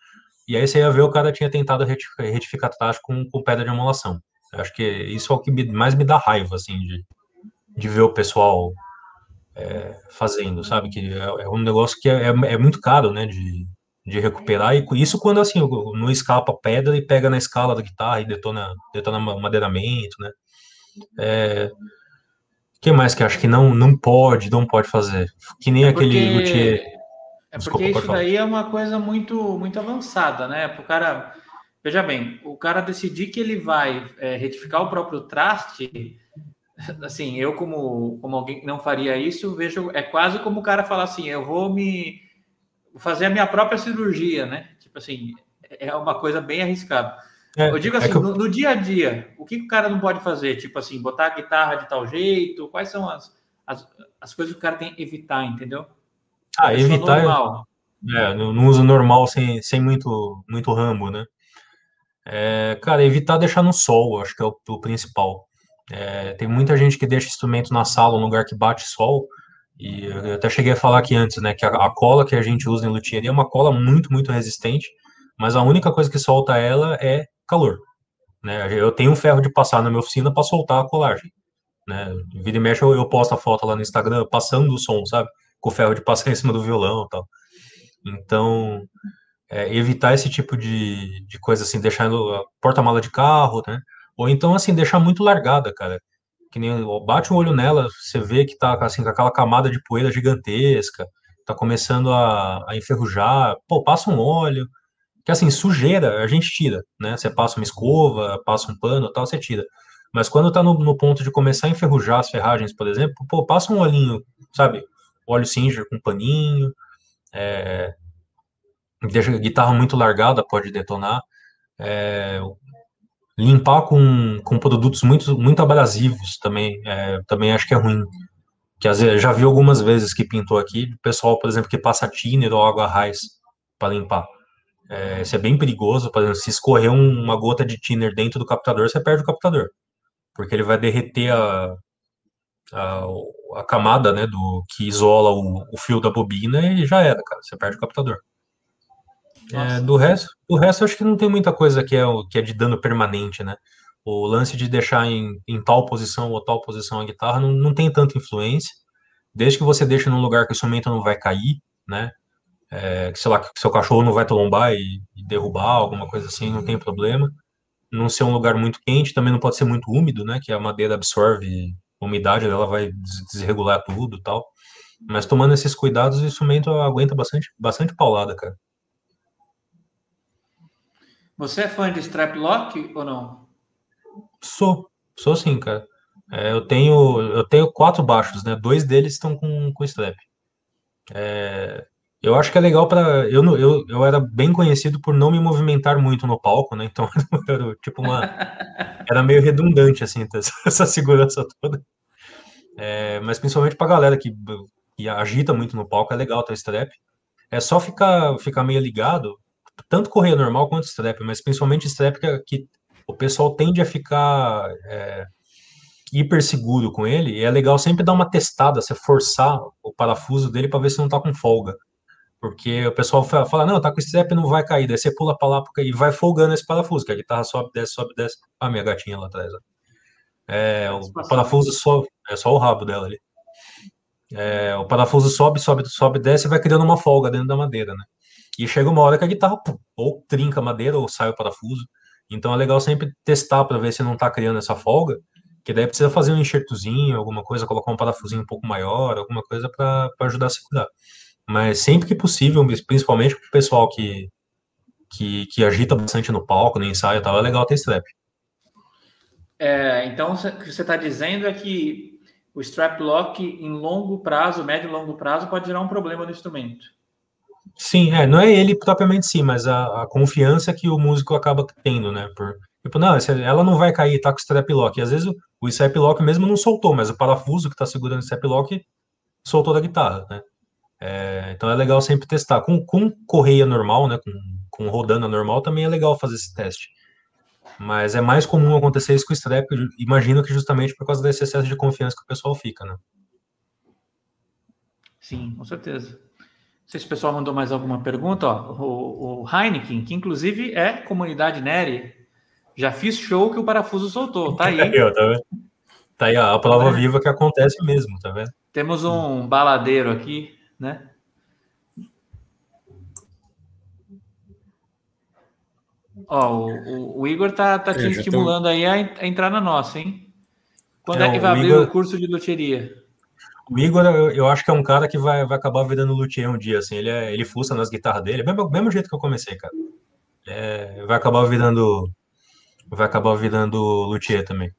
E aí você ia ver o cara tinha tentado retificar, retificar taxa com, com pedra de amolação. Acho que isso é o que me, mais me dá raiva, assim, de, de ver o pessoal é, fazendo, sabe? Que é, é, um negócio que é, é, é muito caro, né, de, de recuperar, e isso quando, assim, não escapa pedra e pega na escala da guitarra e detona, detona madeiramento, né? É, que mais que acho que não não pode, não pode fazer? Que nem é aquele luthier. É porque isso daí é uma coisa muito muito avançada, né? Para o cara, veja bem, o cara decidir que ele vai é, retificar o próprio traste, assim, eu como como alguém que não faria isso, vejo é quase como o cara falar assim, eu vou me fazer a minha própria cirurgia, né? Tipo assim, é uma coisa bem arriscada. É, eu digo é assim, é eu... no, no, dia a dia, o que, o cara não pode fazer? Tipo assim, botar a guitarra de tal jeito? Quais são as, as, as coisas que o cara tem que evitar, entendeu? Ah, evitar. Normal. É, no, no, uso normal, sem, sem muito, muito rambo, né? É, cara, evitar deixar no sol, acho que é o, o principal. É, tem muita gente que deixa instrumento na sala, um lugar que bate sol, e eu até cheguei a falar aqui antes, né, que a, a cola que a gente usa em luthieria é uma cola muito, muito resistente, mas a única coisa que solta ela é calor. Né? Eu tenho um ferro de passar na minha oficina para soltar a colagem. Né? Vira e mexe, eu, eu posto a foto lá no Instagram passando o som, sabe? Com o ferro de passar em cima do violão e tal. Então, é, evitar esse tipo de, de coisa assim, deixar porta-mala de carro, né? Ou então, assim, deixar muito largada, cara. Que nem bate um olho nela, você vê que tá assim, com aquela camada de poeira gigantesca, tá começando a, a enferrujar. Pô, passa um óleo, que assim, sujeira a gente tira, né? Você passa uma escova, passa um pano tal, você tira. Mas quando tá no, no ponto de começar a enferrujar as ferragens, por exemplo, pô, passa um olhinho, sabe? Óleo Singer com paninho, é, deixa a guitarra muito largada, pode detonar. É, limpar com, com produtos muito, muito abrasivos também, é, também acho que é ruim. Que às vezes, já vi algumas vezes que pintou aqui, pessoal, por exemplo, que passa thinner ou água raiz para limpar. É, isso é bem perigoso, por exemplo, se escorrer uma gota de thinner dentro do captador, você perde o captador, porque ele vai derreter a, a, a camada, né, do que isola o, o, fio da bobina e já era, cara, você perde o captador. É, do resto, do resto, acho que não tem muita coisa que é, que é de dano permanente, né? O lance de deixar em, em tal posição ou tal posição a guitarra não, não tem tanta influência, desde que você deixe num lugar que o instrumento não vai cair, né? é, que, sei lá, que seu cachorro não vai tombar e, e, derrubar, alguma coisa assim, não tem problema. Não ser um lugar muito quente, também não pode ser muito úmido, né, que a madeira absorve a umidade, ela vai desregular tudo tal. Mas tomando esses cuidados, o instrumento aguenta bastante, bastante paulada, cara. Você é fã de strap lock ou não? Sou, sou sim, cara. É, eu tenho eu tenho quatro baixos, né? Dois deles estão com, com strap. É, eu acho que é legal para eu, eu eu era bem conhecido por não me movimentar muito no palco, né? Então era tipo uma era meio redundante assim essa segurança toda. É, mas principalmente para galera que, que agita muito no palco é legal ter strap. É só ficar ficar meio ligado, tanto correr normal quanto strap, mas principalmente strap que, que o pessoal tende a ficar é, hiper seguro com ele. E é legal sempre dar uma testada, você forçar o parafuso dele para ver se não tá com folga. Porque o pessoal fala, não, tá com strap, não vai cair. Daí você pula pra lá e vai folgando esse parafuso, que a guitarra sobe, desce, sobe, desce. Ah, minha gatinha lá atrás. Ó. É, o parafuso sobe, é só o rabo dela ali. É, o parafuso sobe, sobe, sobe, desce e vai criando uma folga dentro da madeira, né? E chega uma hora que a guitarra pum, ou trinca a madeira ou sai o parafuso. Então é legal sempre testar para ver se não tá criando essa folga, que daí precisa fazer um enxertozinho, alguma coisa, colocar um parafusinho um pouco maior, alguma coisa para ajudar a segurar. Mas sempre que possível, principalmente para o pessoal que, que, que agita bastante no palco, no ensaio e tal, é legal ter strap. É, então, o que você está dizendo é que o strap lock em longo prazo, médio e longo prazo, pode gerar um problema no instrumento. Sim, é, não é ele propriamente sim, mas a, a confiança que o músico acaba tendo, né? Por, tipo, não, ela não vai cair, tá com o strap lock. E às vezes o, o strap lock mesmo não soltou, mas o parafuso que está segurando o strap lock soltou da guitarra, né? É, então é legal sempre testar. Com, com correia normal, né? Com, com rodando normal, também é legal fazer esse teste. Mas é mais comum acontecer isso com o strap, imagino que justamente por causa desse excesso de confiança que o pessoal fica, né? Sim, com certeza. Não sei se o pessoal mandou mais alguma pergunta. Ó, o, o Heineken, que inclusive é comunidade Neri, já fiz show que o parafuso soltou, tá aí. tá aí, tá vendo? Tá aí a prova é. viva que acontece mesmo, tá vendo? Temos um baladeiro aqui, né? Ó, o, o, Igor tá, tá te estimulando tô... aí a, a, entrar na nossa, hein? Quando é, é que vai abrir Igor... o curso de luteria? O Igor, eu, eu, acho que é um cara que vai, vai acabar virando luthier um dia, assim. Ele, é, ele fuça nas guitarras dele, mesmo, mesmo jeito que eu comecei, cara. É, vai acabar virando. Vai acabar virando luthier também.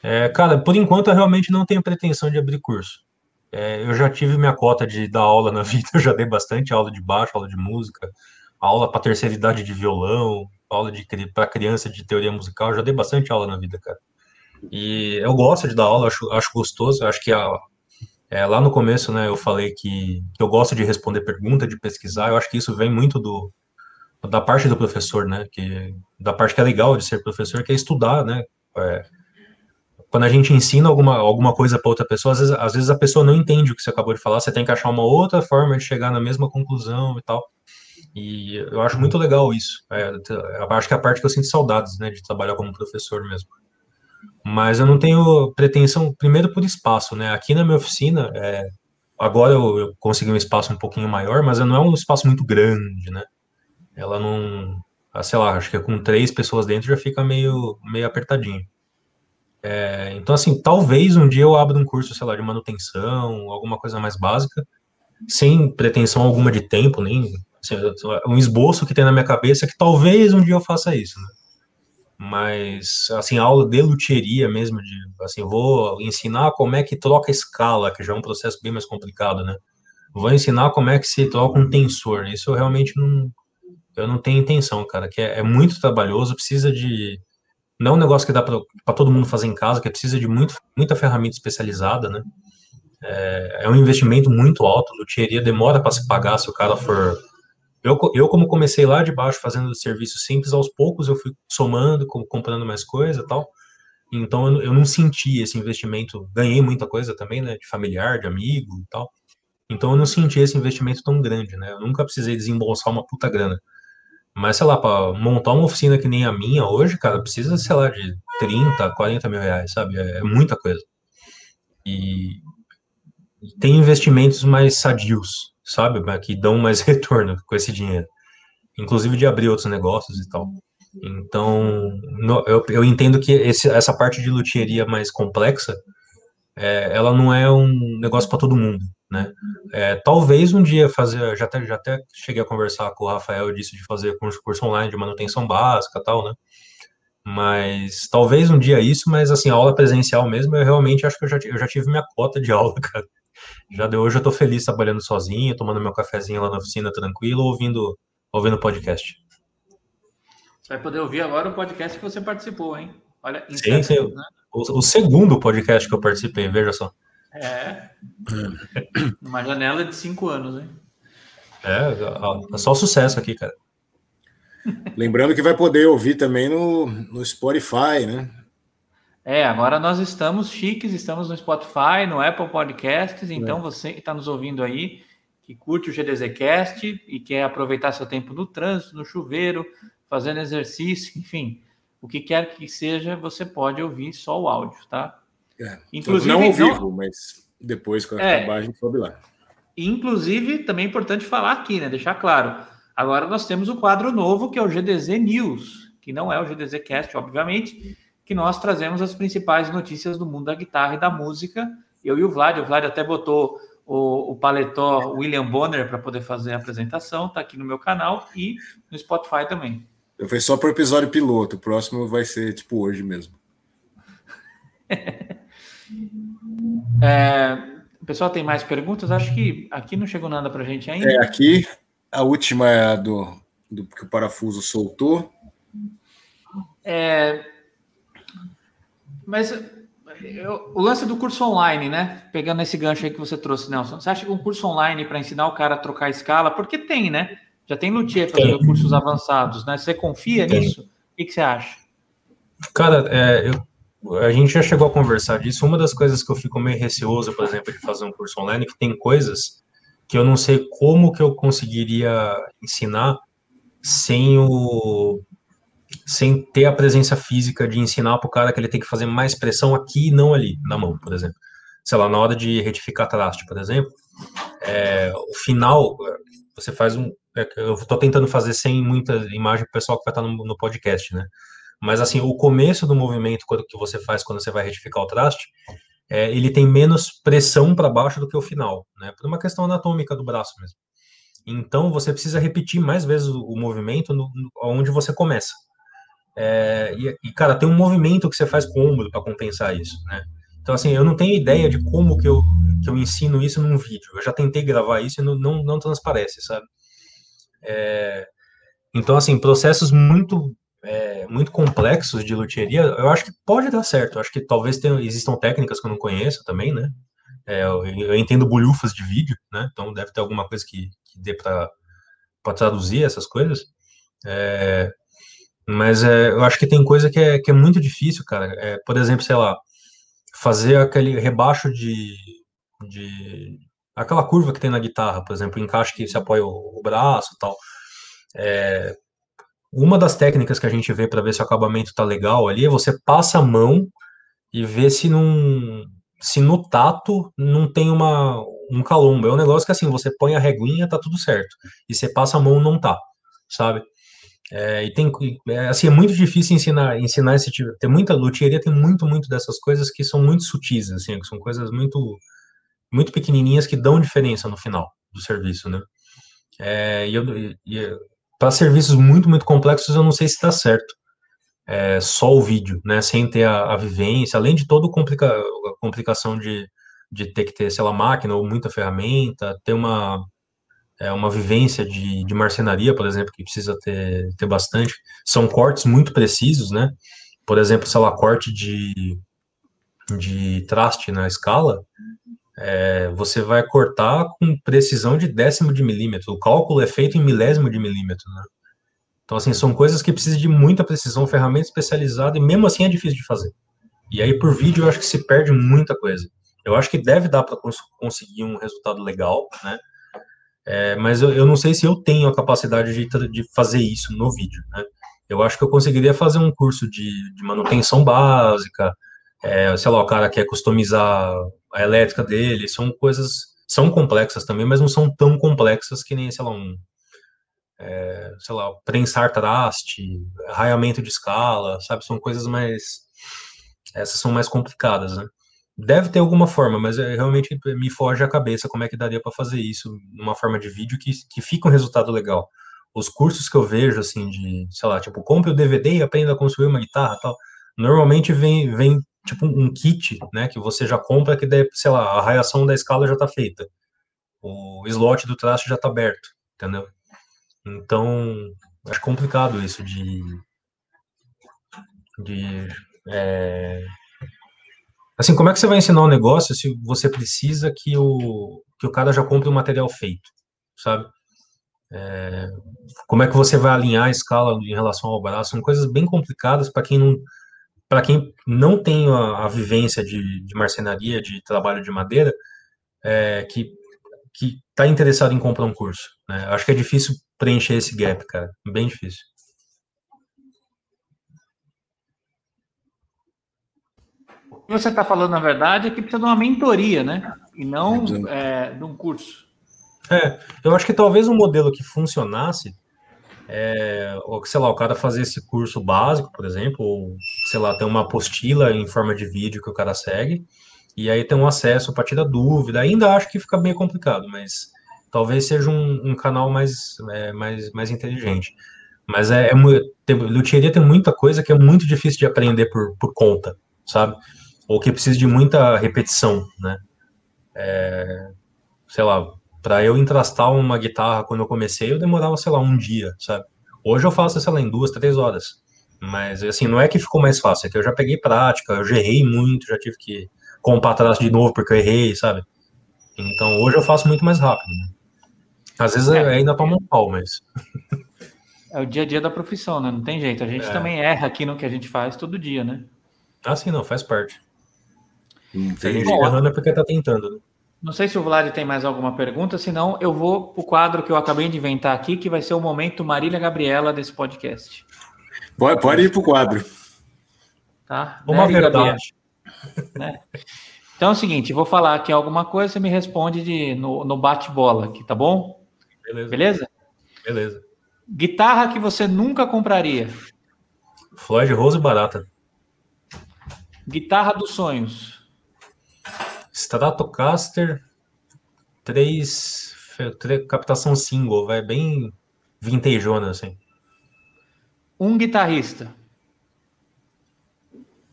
É, cara, por enquanto eu realmente não tenho pretensão de abrir curso. É, eu já tive minha cota de dar aula na vida, eu já dei bastante aula de baixo, aula de música, aula para terceira idade de violão, aula para criança de teoria musical, eu já dei bastante aula na vida, cara. E eu gosto de dar aula, acho, acho gostoso, acho que a, é, lá no começo, né, eu falei que, que eu gosto de responder pergunta, de pesquisar, eu acho que isso vem muito do da parte do professor, né, que da parte que é legal de ser professor, que é estudar, né, é, quando a gente ensina alguma, alguma coisa para outra pessoa, às vezes, às vezes a pessoa não entende o que você acabou de falar, você tem que achar uma outra forma de chegar na mesma conclusão e tal. E eu acho muito legal isso. É, acho que é a parte que eu sinto saudades, né, de trabalhar como professor mesmo. Mas eu não tenho pretensão, primeiro por espaço, né? Aqui na minha oficina, é, agora eu, eu, consegui um espaço um pouquinho maior, mas não é um espaço muito grande, né? Ela não, ah, sei lá, acho que com três pessoas dentro já fica meio, meio apertadinho. É, então, assim, talvez um dia eu abra um curso, sei lá, de manutenção, alguma coisa mais básica, sem pretensão alguma de tempo, nem assim, um esboço que tem na minha cabeça que talvez um dia eu faça isso, né? Mas, assim, aula de luthieria mesmo, de, assim, vou ensinar como é que troca escala, que já é um processo bem mais complicado, né? Vou ensinar como é que se troca um tensor, isso eu realmente não, eu não tenho intenção, cara, que é, é muito trabalhoso, precisa de não é um negócio que dá para todo mundo fazer em casa, que precisa de muito, muita ferramenta especializada, né? É, é um investimento muito alto, luthieria demora para se pagar se o cara for. Eu, eu, como comecei lá de baixo fazendo serviço simples, aos poucos eu fui somando, comprando mais coisa tal. Então eu, eu não senti esse investimento, ganhei muita coisa também, né? De familiar, de amigo e tal. Então eu não senti esse investimento tão grande, né? Eu nunca precisei desembolsar uma puta grana. Mas, sei lá, para montar uma oficina que nem a minha hoje, cara, precisa, sei lá, de 30, 40 mil reais, sabe? É, é muita coisa. E tem investimentos mais sadios, sabe? Que dão mais retorno com esse dinheiro. Inclusive de abrir outros negócios e tal. Então, no, eu, eu entendo que esse, essa parte de luthieria mais complexa, é, ela não é um negócio para todo mundo né? É, talvez um dia fazer, já até, já até cheguei a conversar com o Rafael disse de fazer curso, curso online de manutenção básica tal, né? Mas talvez um dia isso, mas assim, aula presencial mesmo, eu realmente acho que eu já, eu já tive minha cota de aula, cara. Já de hoje eu tô feliz trabalhando sozinho, tomando meu cafezinho lá na oficina tranquilo, ouvindo ouvindo podcast. Você vai poder ouvir agora o podcast que você participou, hein? Olha, sim, sim. Né? O, o segundo podcast que eu participei, veja só. É. Uma janela de cinco anos, hein? É, é só sucesso aqui, cara. Lembrando que vai poder ouvir também no, no Spotify, né? É, agora nós estamos chiques, estamos no Spotify, no Apple Podcasts, então é. você que está nos ouvindo aí, que curte o GDZcast e quer aproveitar seu tempo no trânsito, no chuveiro, fazendo exercício, enfim, o que quer que seja, você pode ouvir só o áudio, tá? É, Inclusive, não ao vivo, não... mas depois, quando é, acabar, a gente sobe lá. Inclusive, também é importante falar aqui, né? Deixar claro. Agora nós temos o quadro novo, que é o GDZ News, que não é o GDZ Cast, obviamente, que nós trazemos as principais notícias do mundo da guitarra e da música. Eu e o Vlad, o Vlad até botou o, o paletó William Bonner para poder fazer a apresentação, tá aqui no meu canal e no Spotify também. Foi só para o episódio piloto, o próximo vai ser tipo hoje mesmo. é, o pessoal tem mais perguntas? Acho que aqui não chegou nada para a gente ainda. É, aqui a última é a do, do que o parafuso soltou. É, mas eu, o lance do curso online, né? Pegando esse gancho aí que você trouxe, Nelson. Você acha que um curso online para ensinar o cara a trocar escala? Porque tem, né? Já tem luthier fazendo tem. cursos avançados, né? Você confia tem. nisso? O que, que, você acha? Cara, é, eu, a gente já chegou a conversar disso. Uma das coisas que eu fico meio receoso, por exemplo, de fazer um curso online, é que tem coisas que eu não sei como que eu conseguiria ensinar sem o sem ter a presença física de ensinar para o cara que ele tem que fazer mais pressão aqui e não ali, na mão, por exemplo. Sei lá, na hora de retificar traste, por exemplo, é, o final, você faz um. É, eu estou tentando fazer sem muita imagem para o pessoal que vai estar no, no, podcast, né? Mas, assim, o começo do movimento que você faz quando você vai retificar o traste, é, ele tem menos pressão para baixo do que o final, né? Por uma questão anatômica do braço mesmo. Então, você precisa repetir mais vezes o movimento no, no, onde você começa. É, e, e, cara, tem um movimento que você faz com o ombro para compensar isso, né? Então, assim, eu não tenho ideia de como que eu, que eu ensino isso num vídeo. Eu já tentei gravar isso e não, não, não transparece, sabe? É, então, assim, processos muito é, muito complexos de luthieria, eu acho que pode dar certo. Eu acho que talvez tenham, existam técnicas que eu não conheço também, né? É, eu, eu, entendo bolhufas de vídeo, né? Então deve ter alguma coisa que, que dê para traduzir essas coisas. É, mas é, eu acho que tem coisa que é, que é muito difícil, cara. É, por exemplo, sei lá, fazer aquele rebaixo de, de. aquela curva que tem na guitarra, por exemplo, encaixe que se apoia o, o braço tal. É, uma das técnicas que a gente vê para ver se o acabamento tá legal ali é você passa a mão e vê se se no tato não tem uma um calombo. É um negócio que assim, você põe a reguinha, tá tudo certo. E você passa a mão, não tá, sabe? É, e tem, é, assim, é muito difícil ensinar, ensinar esse tipo. Tem muita luthieria, tem muito, muito dessas coisas que são muito sutis, assim, que são coisas muito, muito pequenininhas que dão diferença no final do serviço, né? É, e, e para serviços muito, muito complexos, eu não sei se está certo. É, só o vídeo, né? Sem ter a, a vivência, além de toda complica, a complicação de, de ter que ter, sei lá, máquina ou muita ferramenta, ter uma é uma vivência de, de marcenaria, por exemplo, que precisa ter, ter bastante. São cortes muito precisos, né? Por exemplo, sei lá, corte de, de traste na escala, é, você vai cortar com precisão de décimo de milímetro. O cálculo é feito em milésimo de milímetro, né? Então, assim, são coisas que precisam de muita precisão, ferramenta especializada, e mesmo assim é difícil de fazer. E aí, por vídeo, eu acho que se perde muita coisa. Eu acho que deve dar para cons conseguir um resultado legal, né? É, mas eu, eu, não sei se eu tenho a capacidade de, de fazer isso no vídeo, né? Eu acho que eu conseguiria fazer um curso de, de manutenção básica, é, sei lá, o cara quer customizar a elétrica dele, são coisas, são complexas também, mas não são tão complexas que nem, sei lá, um, é, sei lá, prensar traste, raiamento de escala, sabe, são coisas mais, essas são mais complicadas, né? Deve ter alguma forma, mas é, realmente me foge a cabeça como é que daria para fazer isso numa forma de vídeo que, que fica um resultado legal. Os cursos que eu vejo, assim, de, sei lá, tipo, compre o DVD e aprenda a construir uma guitarra tal, normalmente vem, vem tipo um kit, né, que você já compra que daí, sei lá, a raiação da escala já está feita. O slot do traste já está aberto, entendeu? Então, acho complicado isso de de é, Assim, como é que você vai ensinar um negócio se você precisa que o, que o cara já compre o material feito, sabe? É, como é que você vai alinhar a escala em relação ao braço? São coisas bem complicadas para quem não para quem não tem a, a vivência de, de, marcenaria, de trabalho de madeira, é, que que está interessado em comprar um curso. Né? Acho que é difícil preencher esse gap, cara, bem difícil. Que você está falando, na verdade, é que precisa de uma mentoria, né? E não é, de um curso. É, eu acho que talvez um modelo que funcionasse, é, ou, sei lá, o cara fazer esse curso básico, por exemplo, ou, sei lá, ter uma apostila em forma de vídeo que o cara segue, e aí ter um acesso para tirar dúvida. Ainda acho que fica bem complicado, mas talvez seja um, um canal mais, é, mais, mais inteligente. Mas é, é tem, luthieria tem muita coisa que é muito difícil de aprender por, por conta, sabe? Ou que precisa de muita repetição, né? É, sei lá, para eu entrastar uma guitarra quando eu comecei, eu demorava, sei lá, um dia, sabe? Hoje eu faço, sei lá, em duas, três horas. Mas, assim, não é que ficou mais fácil, é que eu já peguei prática, eu já errei muito, já tive que comprar atrás de novo porque eu errei, sabe? Então, hoje eu faço muito mais rápido. Né? Às vezes é, ainda toma um pau, mas... É o dia a dia da profissão, né? Não tem jeito. A gente é. também erra aqui no que a gente faz todo dia, né? Ah, sim, não, faz parte. Hum, tem gente errando é porque tá tentando, né? Não sei se o Vlad tem mais alguma pergunta, senão eu vou para o quadro que eu acabei de inventar aqui, que vai ser o momento Marília Gabriela desse podcast. Pode, pode ir para o quadro. Tá? Uma né, verdade. Né? Então é o seguinte, vou falar aqui alguma coisa, você me responde de, no, no bate-bola aqui, tá bom? Beleza. Beleza? Beleza. Guitarra que você nunca compraria? Floyd Rose barata. Guitarra dos sonhos. Stratocaster 3, 3 captação single, vai bem vintejona assim. Um guitarrista.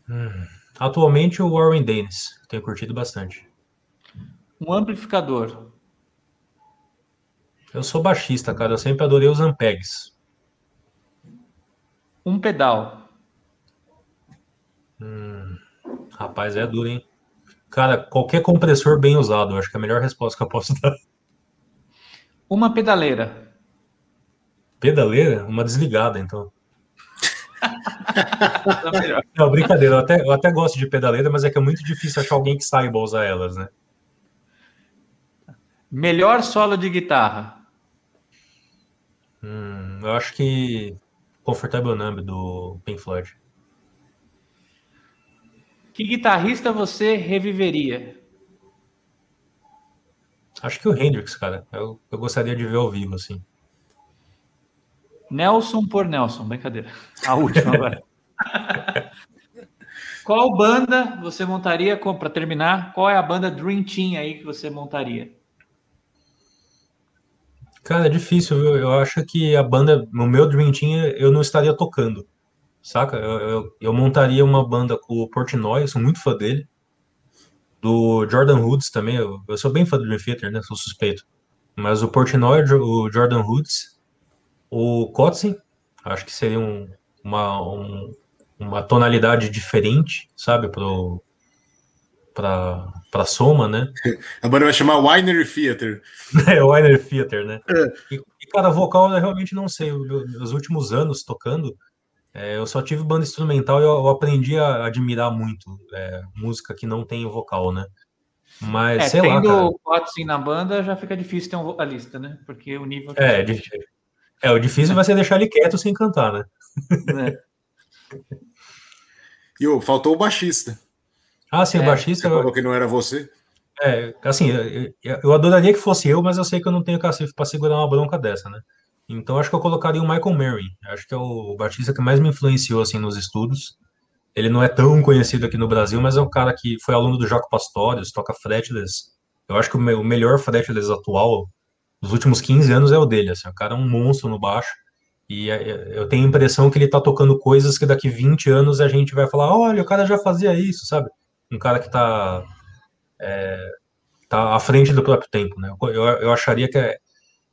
Hum, atualmente o Warren Dennis, tenho curtido bastante. Um amplificador. Eu sou baixista, cara, eu sempre adorei os Ampegs. Um pedal. Hum, rapaz, é duro, hein? Cara, qualquer compressor bem usado, acho que é a melhor resposta que eu posso dar. Uma pedaleira. Pedaleira? Uma desligada, então. Não, brincadeira, eu até, eu até gosto de pedaleira, mas é que é muito difícil achar alguém que saiba usar elas, né? Melhor solo de guitarra? Hum, eu acho que Comfortable Number do Pink Floyd. Que guitarrista você reviveria? Acho que o Hendrix, cara. Eu, eu gostaria de ver ao vivo, assim. Nelson por Nelson, brincadeira. A última agora. qual banda você montaria, para terminar, qual é a banda Dream Team aí que você montaria? Cara, é difícil, viu? Eu acho que a banda, no meu Dream Team, eu não estaria tocando saca? Eu, eu, eu, montaria uma banda com o Portnoy, eu sou muito fã dele. Do Jordan Hoods também, eu, eu sou bem fã do Dream Theater, né? Sou suspeito. Mas o Portnoy, o Jordan Hoods, o Kotzen, acho que seria um, uma, um, uma tonalidade diferente, sabe? Pro, pra, pra soma, né? A banda vai chamar Winery Theater. é, Winery Theater, né? É. E, e, cara, vocal eu realmente não sei. Os últimos anos tocando, é, eu só tive banda instrumental e eu, eu aprendi a admirar muito é, música que não tem vocal, né? Mas, é, sei lá, cara... quatro sim na banda, já fica difícil ter um vocalista, né? Porque o nível... É, é, o difícil vai ser deixar ele quieto sem cantar, né? É. e oh, faltou o baixista. Ah, sim, o é. baixista... Você falou que não era você? É, assim, eu, eu adoraria que fosse eu, mas eu sei que eu não tenho cacife para segurar uma bronca dessa, né? Então acho que eu colocaria o Michael Murray. Acho que é o Batista que mais me influenciou assim nos estudos. Ele não é tão conhecido aqui no Brasil, mas é um cara que foi aluno do Jaco Pastorius, toca fretless. Eu acho que o, o melhor fretless atual dos últimos 15 anos é o dele. Assim, o cara é um monstro no baixo. E é, é, eu tenho a impressão que ele tá tocando coisas que daqui 20 anos a gente vai falar: olha, o cara já fazia isso, sabe? Um cara que tá, é, tá à frente do próprio tempo, né? Eu, eu acharia que é,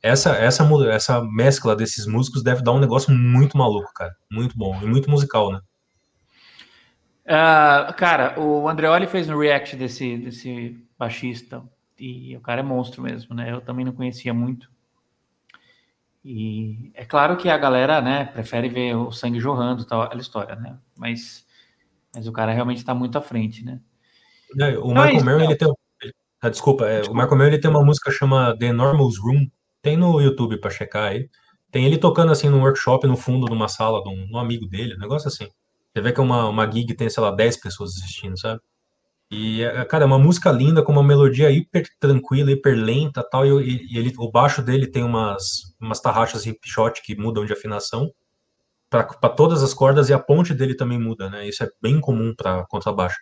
essa, essa, essa mescla desses músicos deve dar um negócio muito maluco, cara. Muito bom e muito musical, né? Uh, cara, o Andreoli fez um react desse, desse baixista e o cara é monstro mesmo, né? Eu também não conhecia muito. E é claro que a galera, né, prefere ver o sangue jorrando, tal, aquela história, né? Mas, mas o cara realmente está muito à frente, né? É, o então é Michael é Mann, ele tem. Ah, desculpa, é, desculpa, o Michael Mann, ele tem uma música chama The Enormous Room, tem no YouTube para checar aí. Tem ele tocando assim num workshop no fundo de uma sala de um, um amigo dele, um negócio assim. Você vê que é uma, uma gig tem, sei lá, 10 pessoas assistindo, sabe? E, é, cara, é uma música linda, com uma melodia hiper tranquila, hiper lenta tal. E, e ele, o baixo dele tem umas, umas tarraxas hip shot que mudam de afinação para todas as cordas e a ponte dele também muda, né? Isso é bem comum para contrabaixo.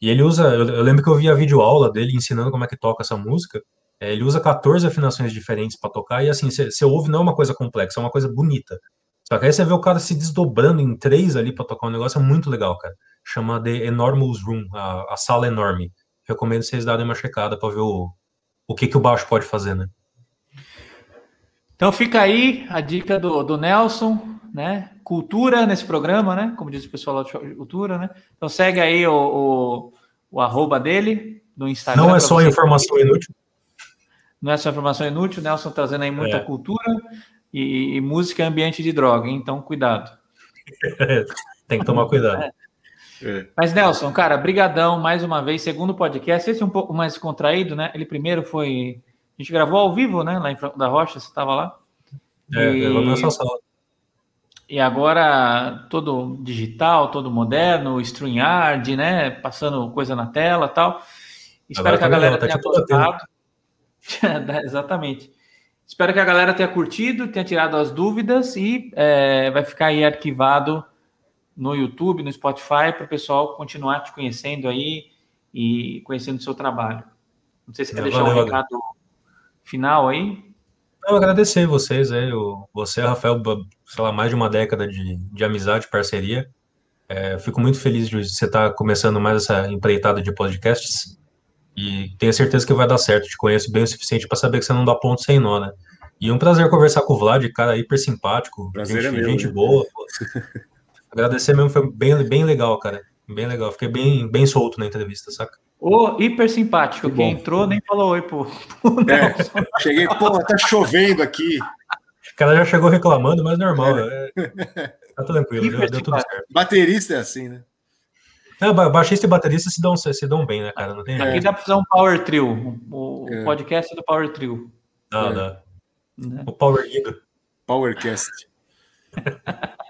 E ele usa, eu, eu lembro que eu vi a vídeo aula dele ensinando como é que toca essa música. É, ele usa 14 afinações diferentes para tocar, e assim, você ouve não é uma coisa complexa, é uma coisa bonita. Só que aí você vê o cara se desdobrando em três ali para tocar um negócio, é muito legal, cara. chama The Enormous Room, a, a sala enorme. Recomendo vocês darem uma checada para ver o, o que, que o baixo pode fazer, né? Então fica aí a dica do, do Nelson, né? Cultura nesse programa, né? Como diz o pessoal lá de cultura, né? Então segue aí o, o, o arroba dele no Instagram. Não é só informação inútil. Não é só informação inútil, o Nelson trazendo aí muita é. cultura e, e, música ambiente de droga, hein? então cuidado. Tem que tomar cuidado. É. É. Mas, Nelson, cara, brigadão mais uma vez, segundo podcast, esse é um pouco mais contraído, né? Ele primeiro foi... A gente gravou ao vivo, né? Lá em Franco da Rocha, você estava lá. É, e... gravou nessa sala. E agora todo digital, todo moderno, StreamYard, né? Passando coisa na tela tal. Espero agora que a tá galera tá tenha gostado. Exatamente. Espero que a galera tenha curtido, tenha tirado as dúvidas e é, vai ficar aí arquivado no YouTube, no Spotify, para o pessoal continuar te conhecendo aí e conhecendo o seu trabalho. Não sei se você quer deixar um recado final aí. Eu agradecer vocês, aí, você, Rafael, sei lá, mais de uma década de, de amizade, parceria. É, fico muito feliz de você estar começando mais essa empreitada de podcasts e tenho certeza que vai dar certo. Te conheço bem o suficiente para saber que você não dá ponto sem nó, né? E um prazer conversar com o Vlad, cara hiper simpático, prazer gente, é meu, gente né? boa. Agradecer mesmo, foi bem, bem legal, cara. Bem legal. Fiquei bem, bem solto na entrevista, saca? Ô, hiper simpático. Quem entrou nem falou oi pro. É, cheguei, pô, tá chovendo aqui. O cara já chegou reclamando, mas normal. É. É, tá tranquilo, deu, deu tudo certo. Baterista é assim, né? É, baixista e baterista se dão, se dão bem, né, cara? Não tem Aqui dá pra fazer um Power Trio. O é. podcast do Power Trio. Dá, é. dá. Né? O Power Guido. Powercast.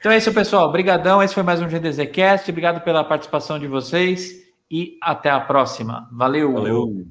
Então é isso, pessoal. Obrigadão. Esse foi mais um GDZcast. Obrigado pela participação de vocês e até a próxima. Valeu. Valeu.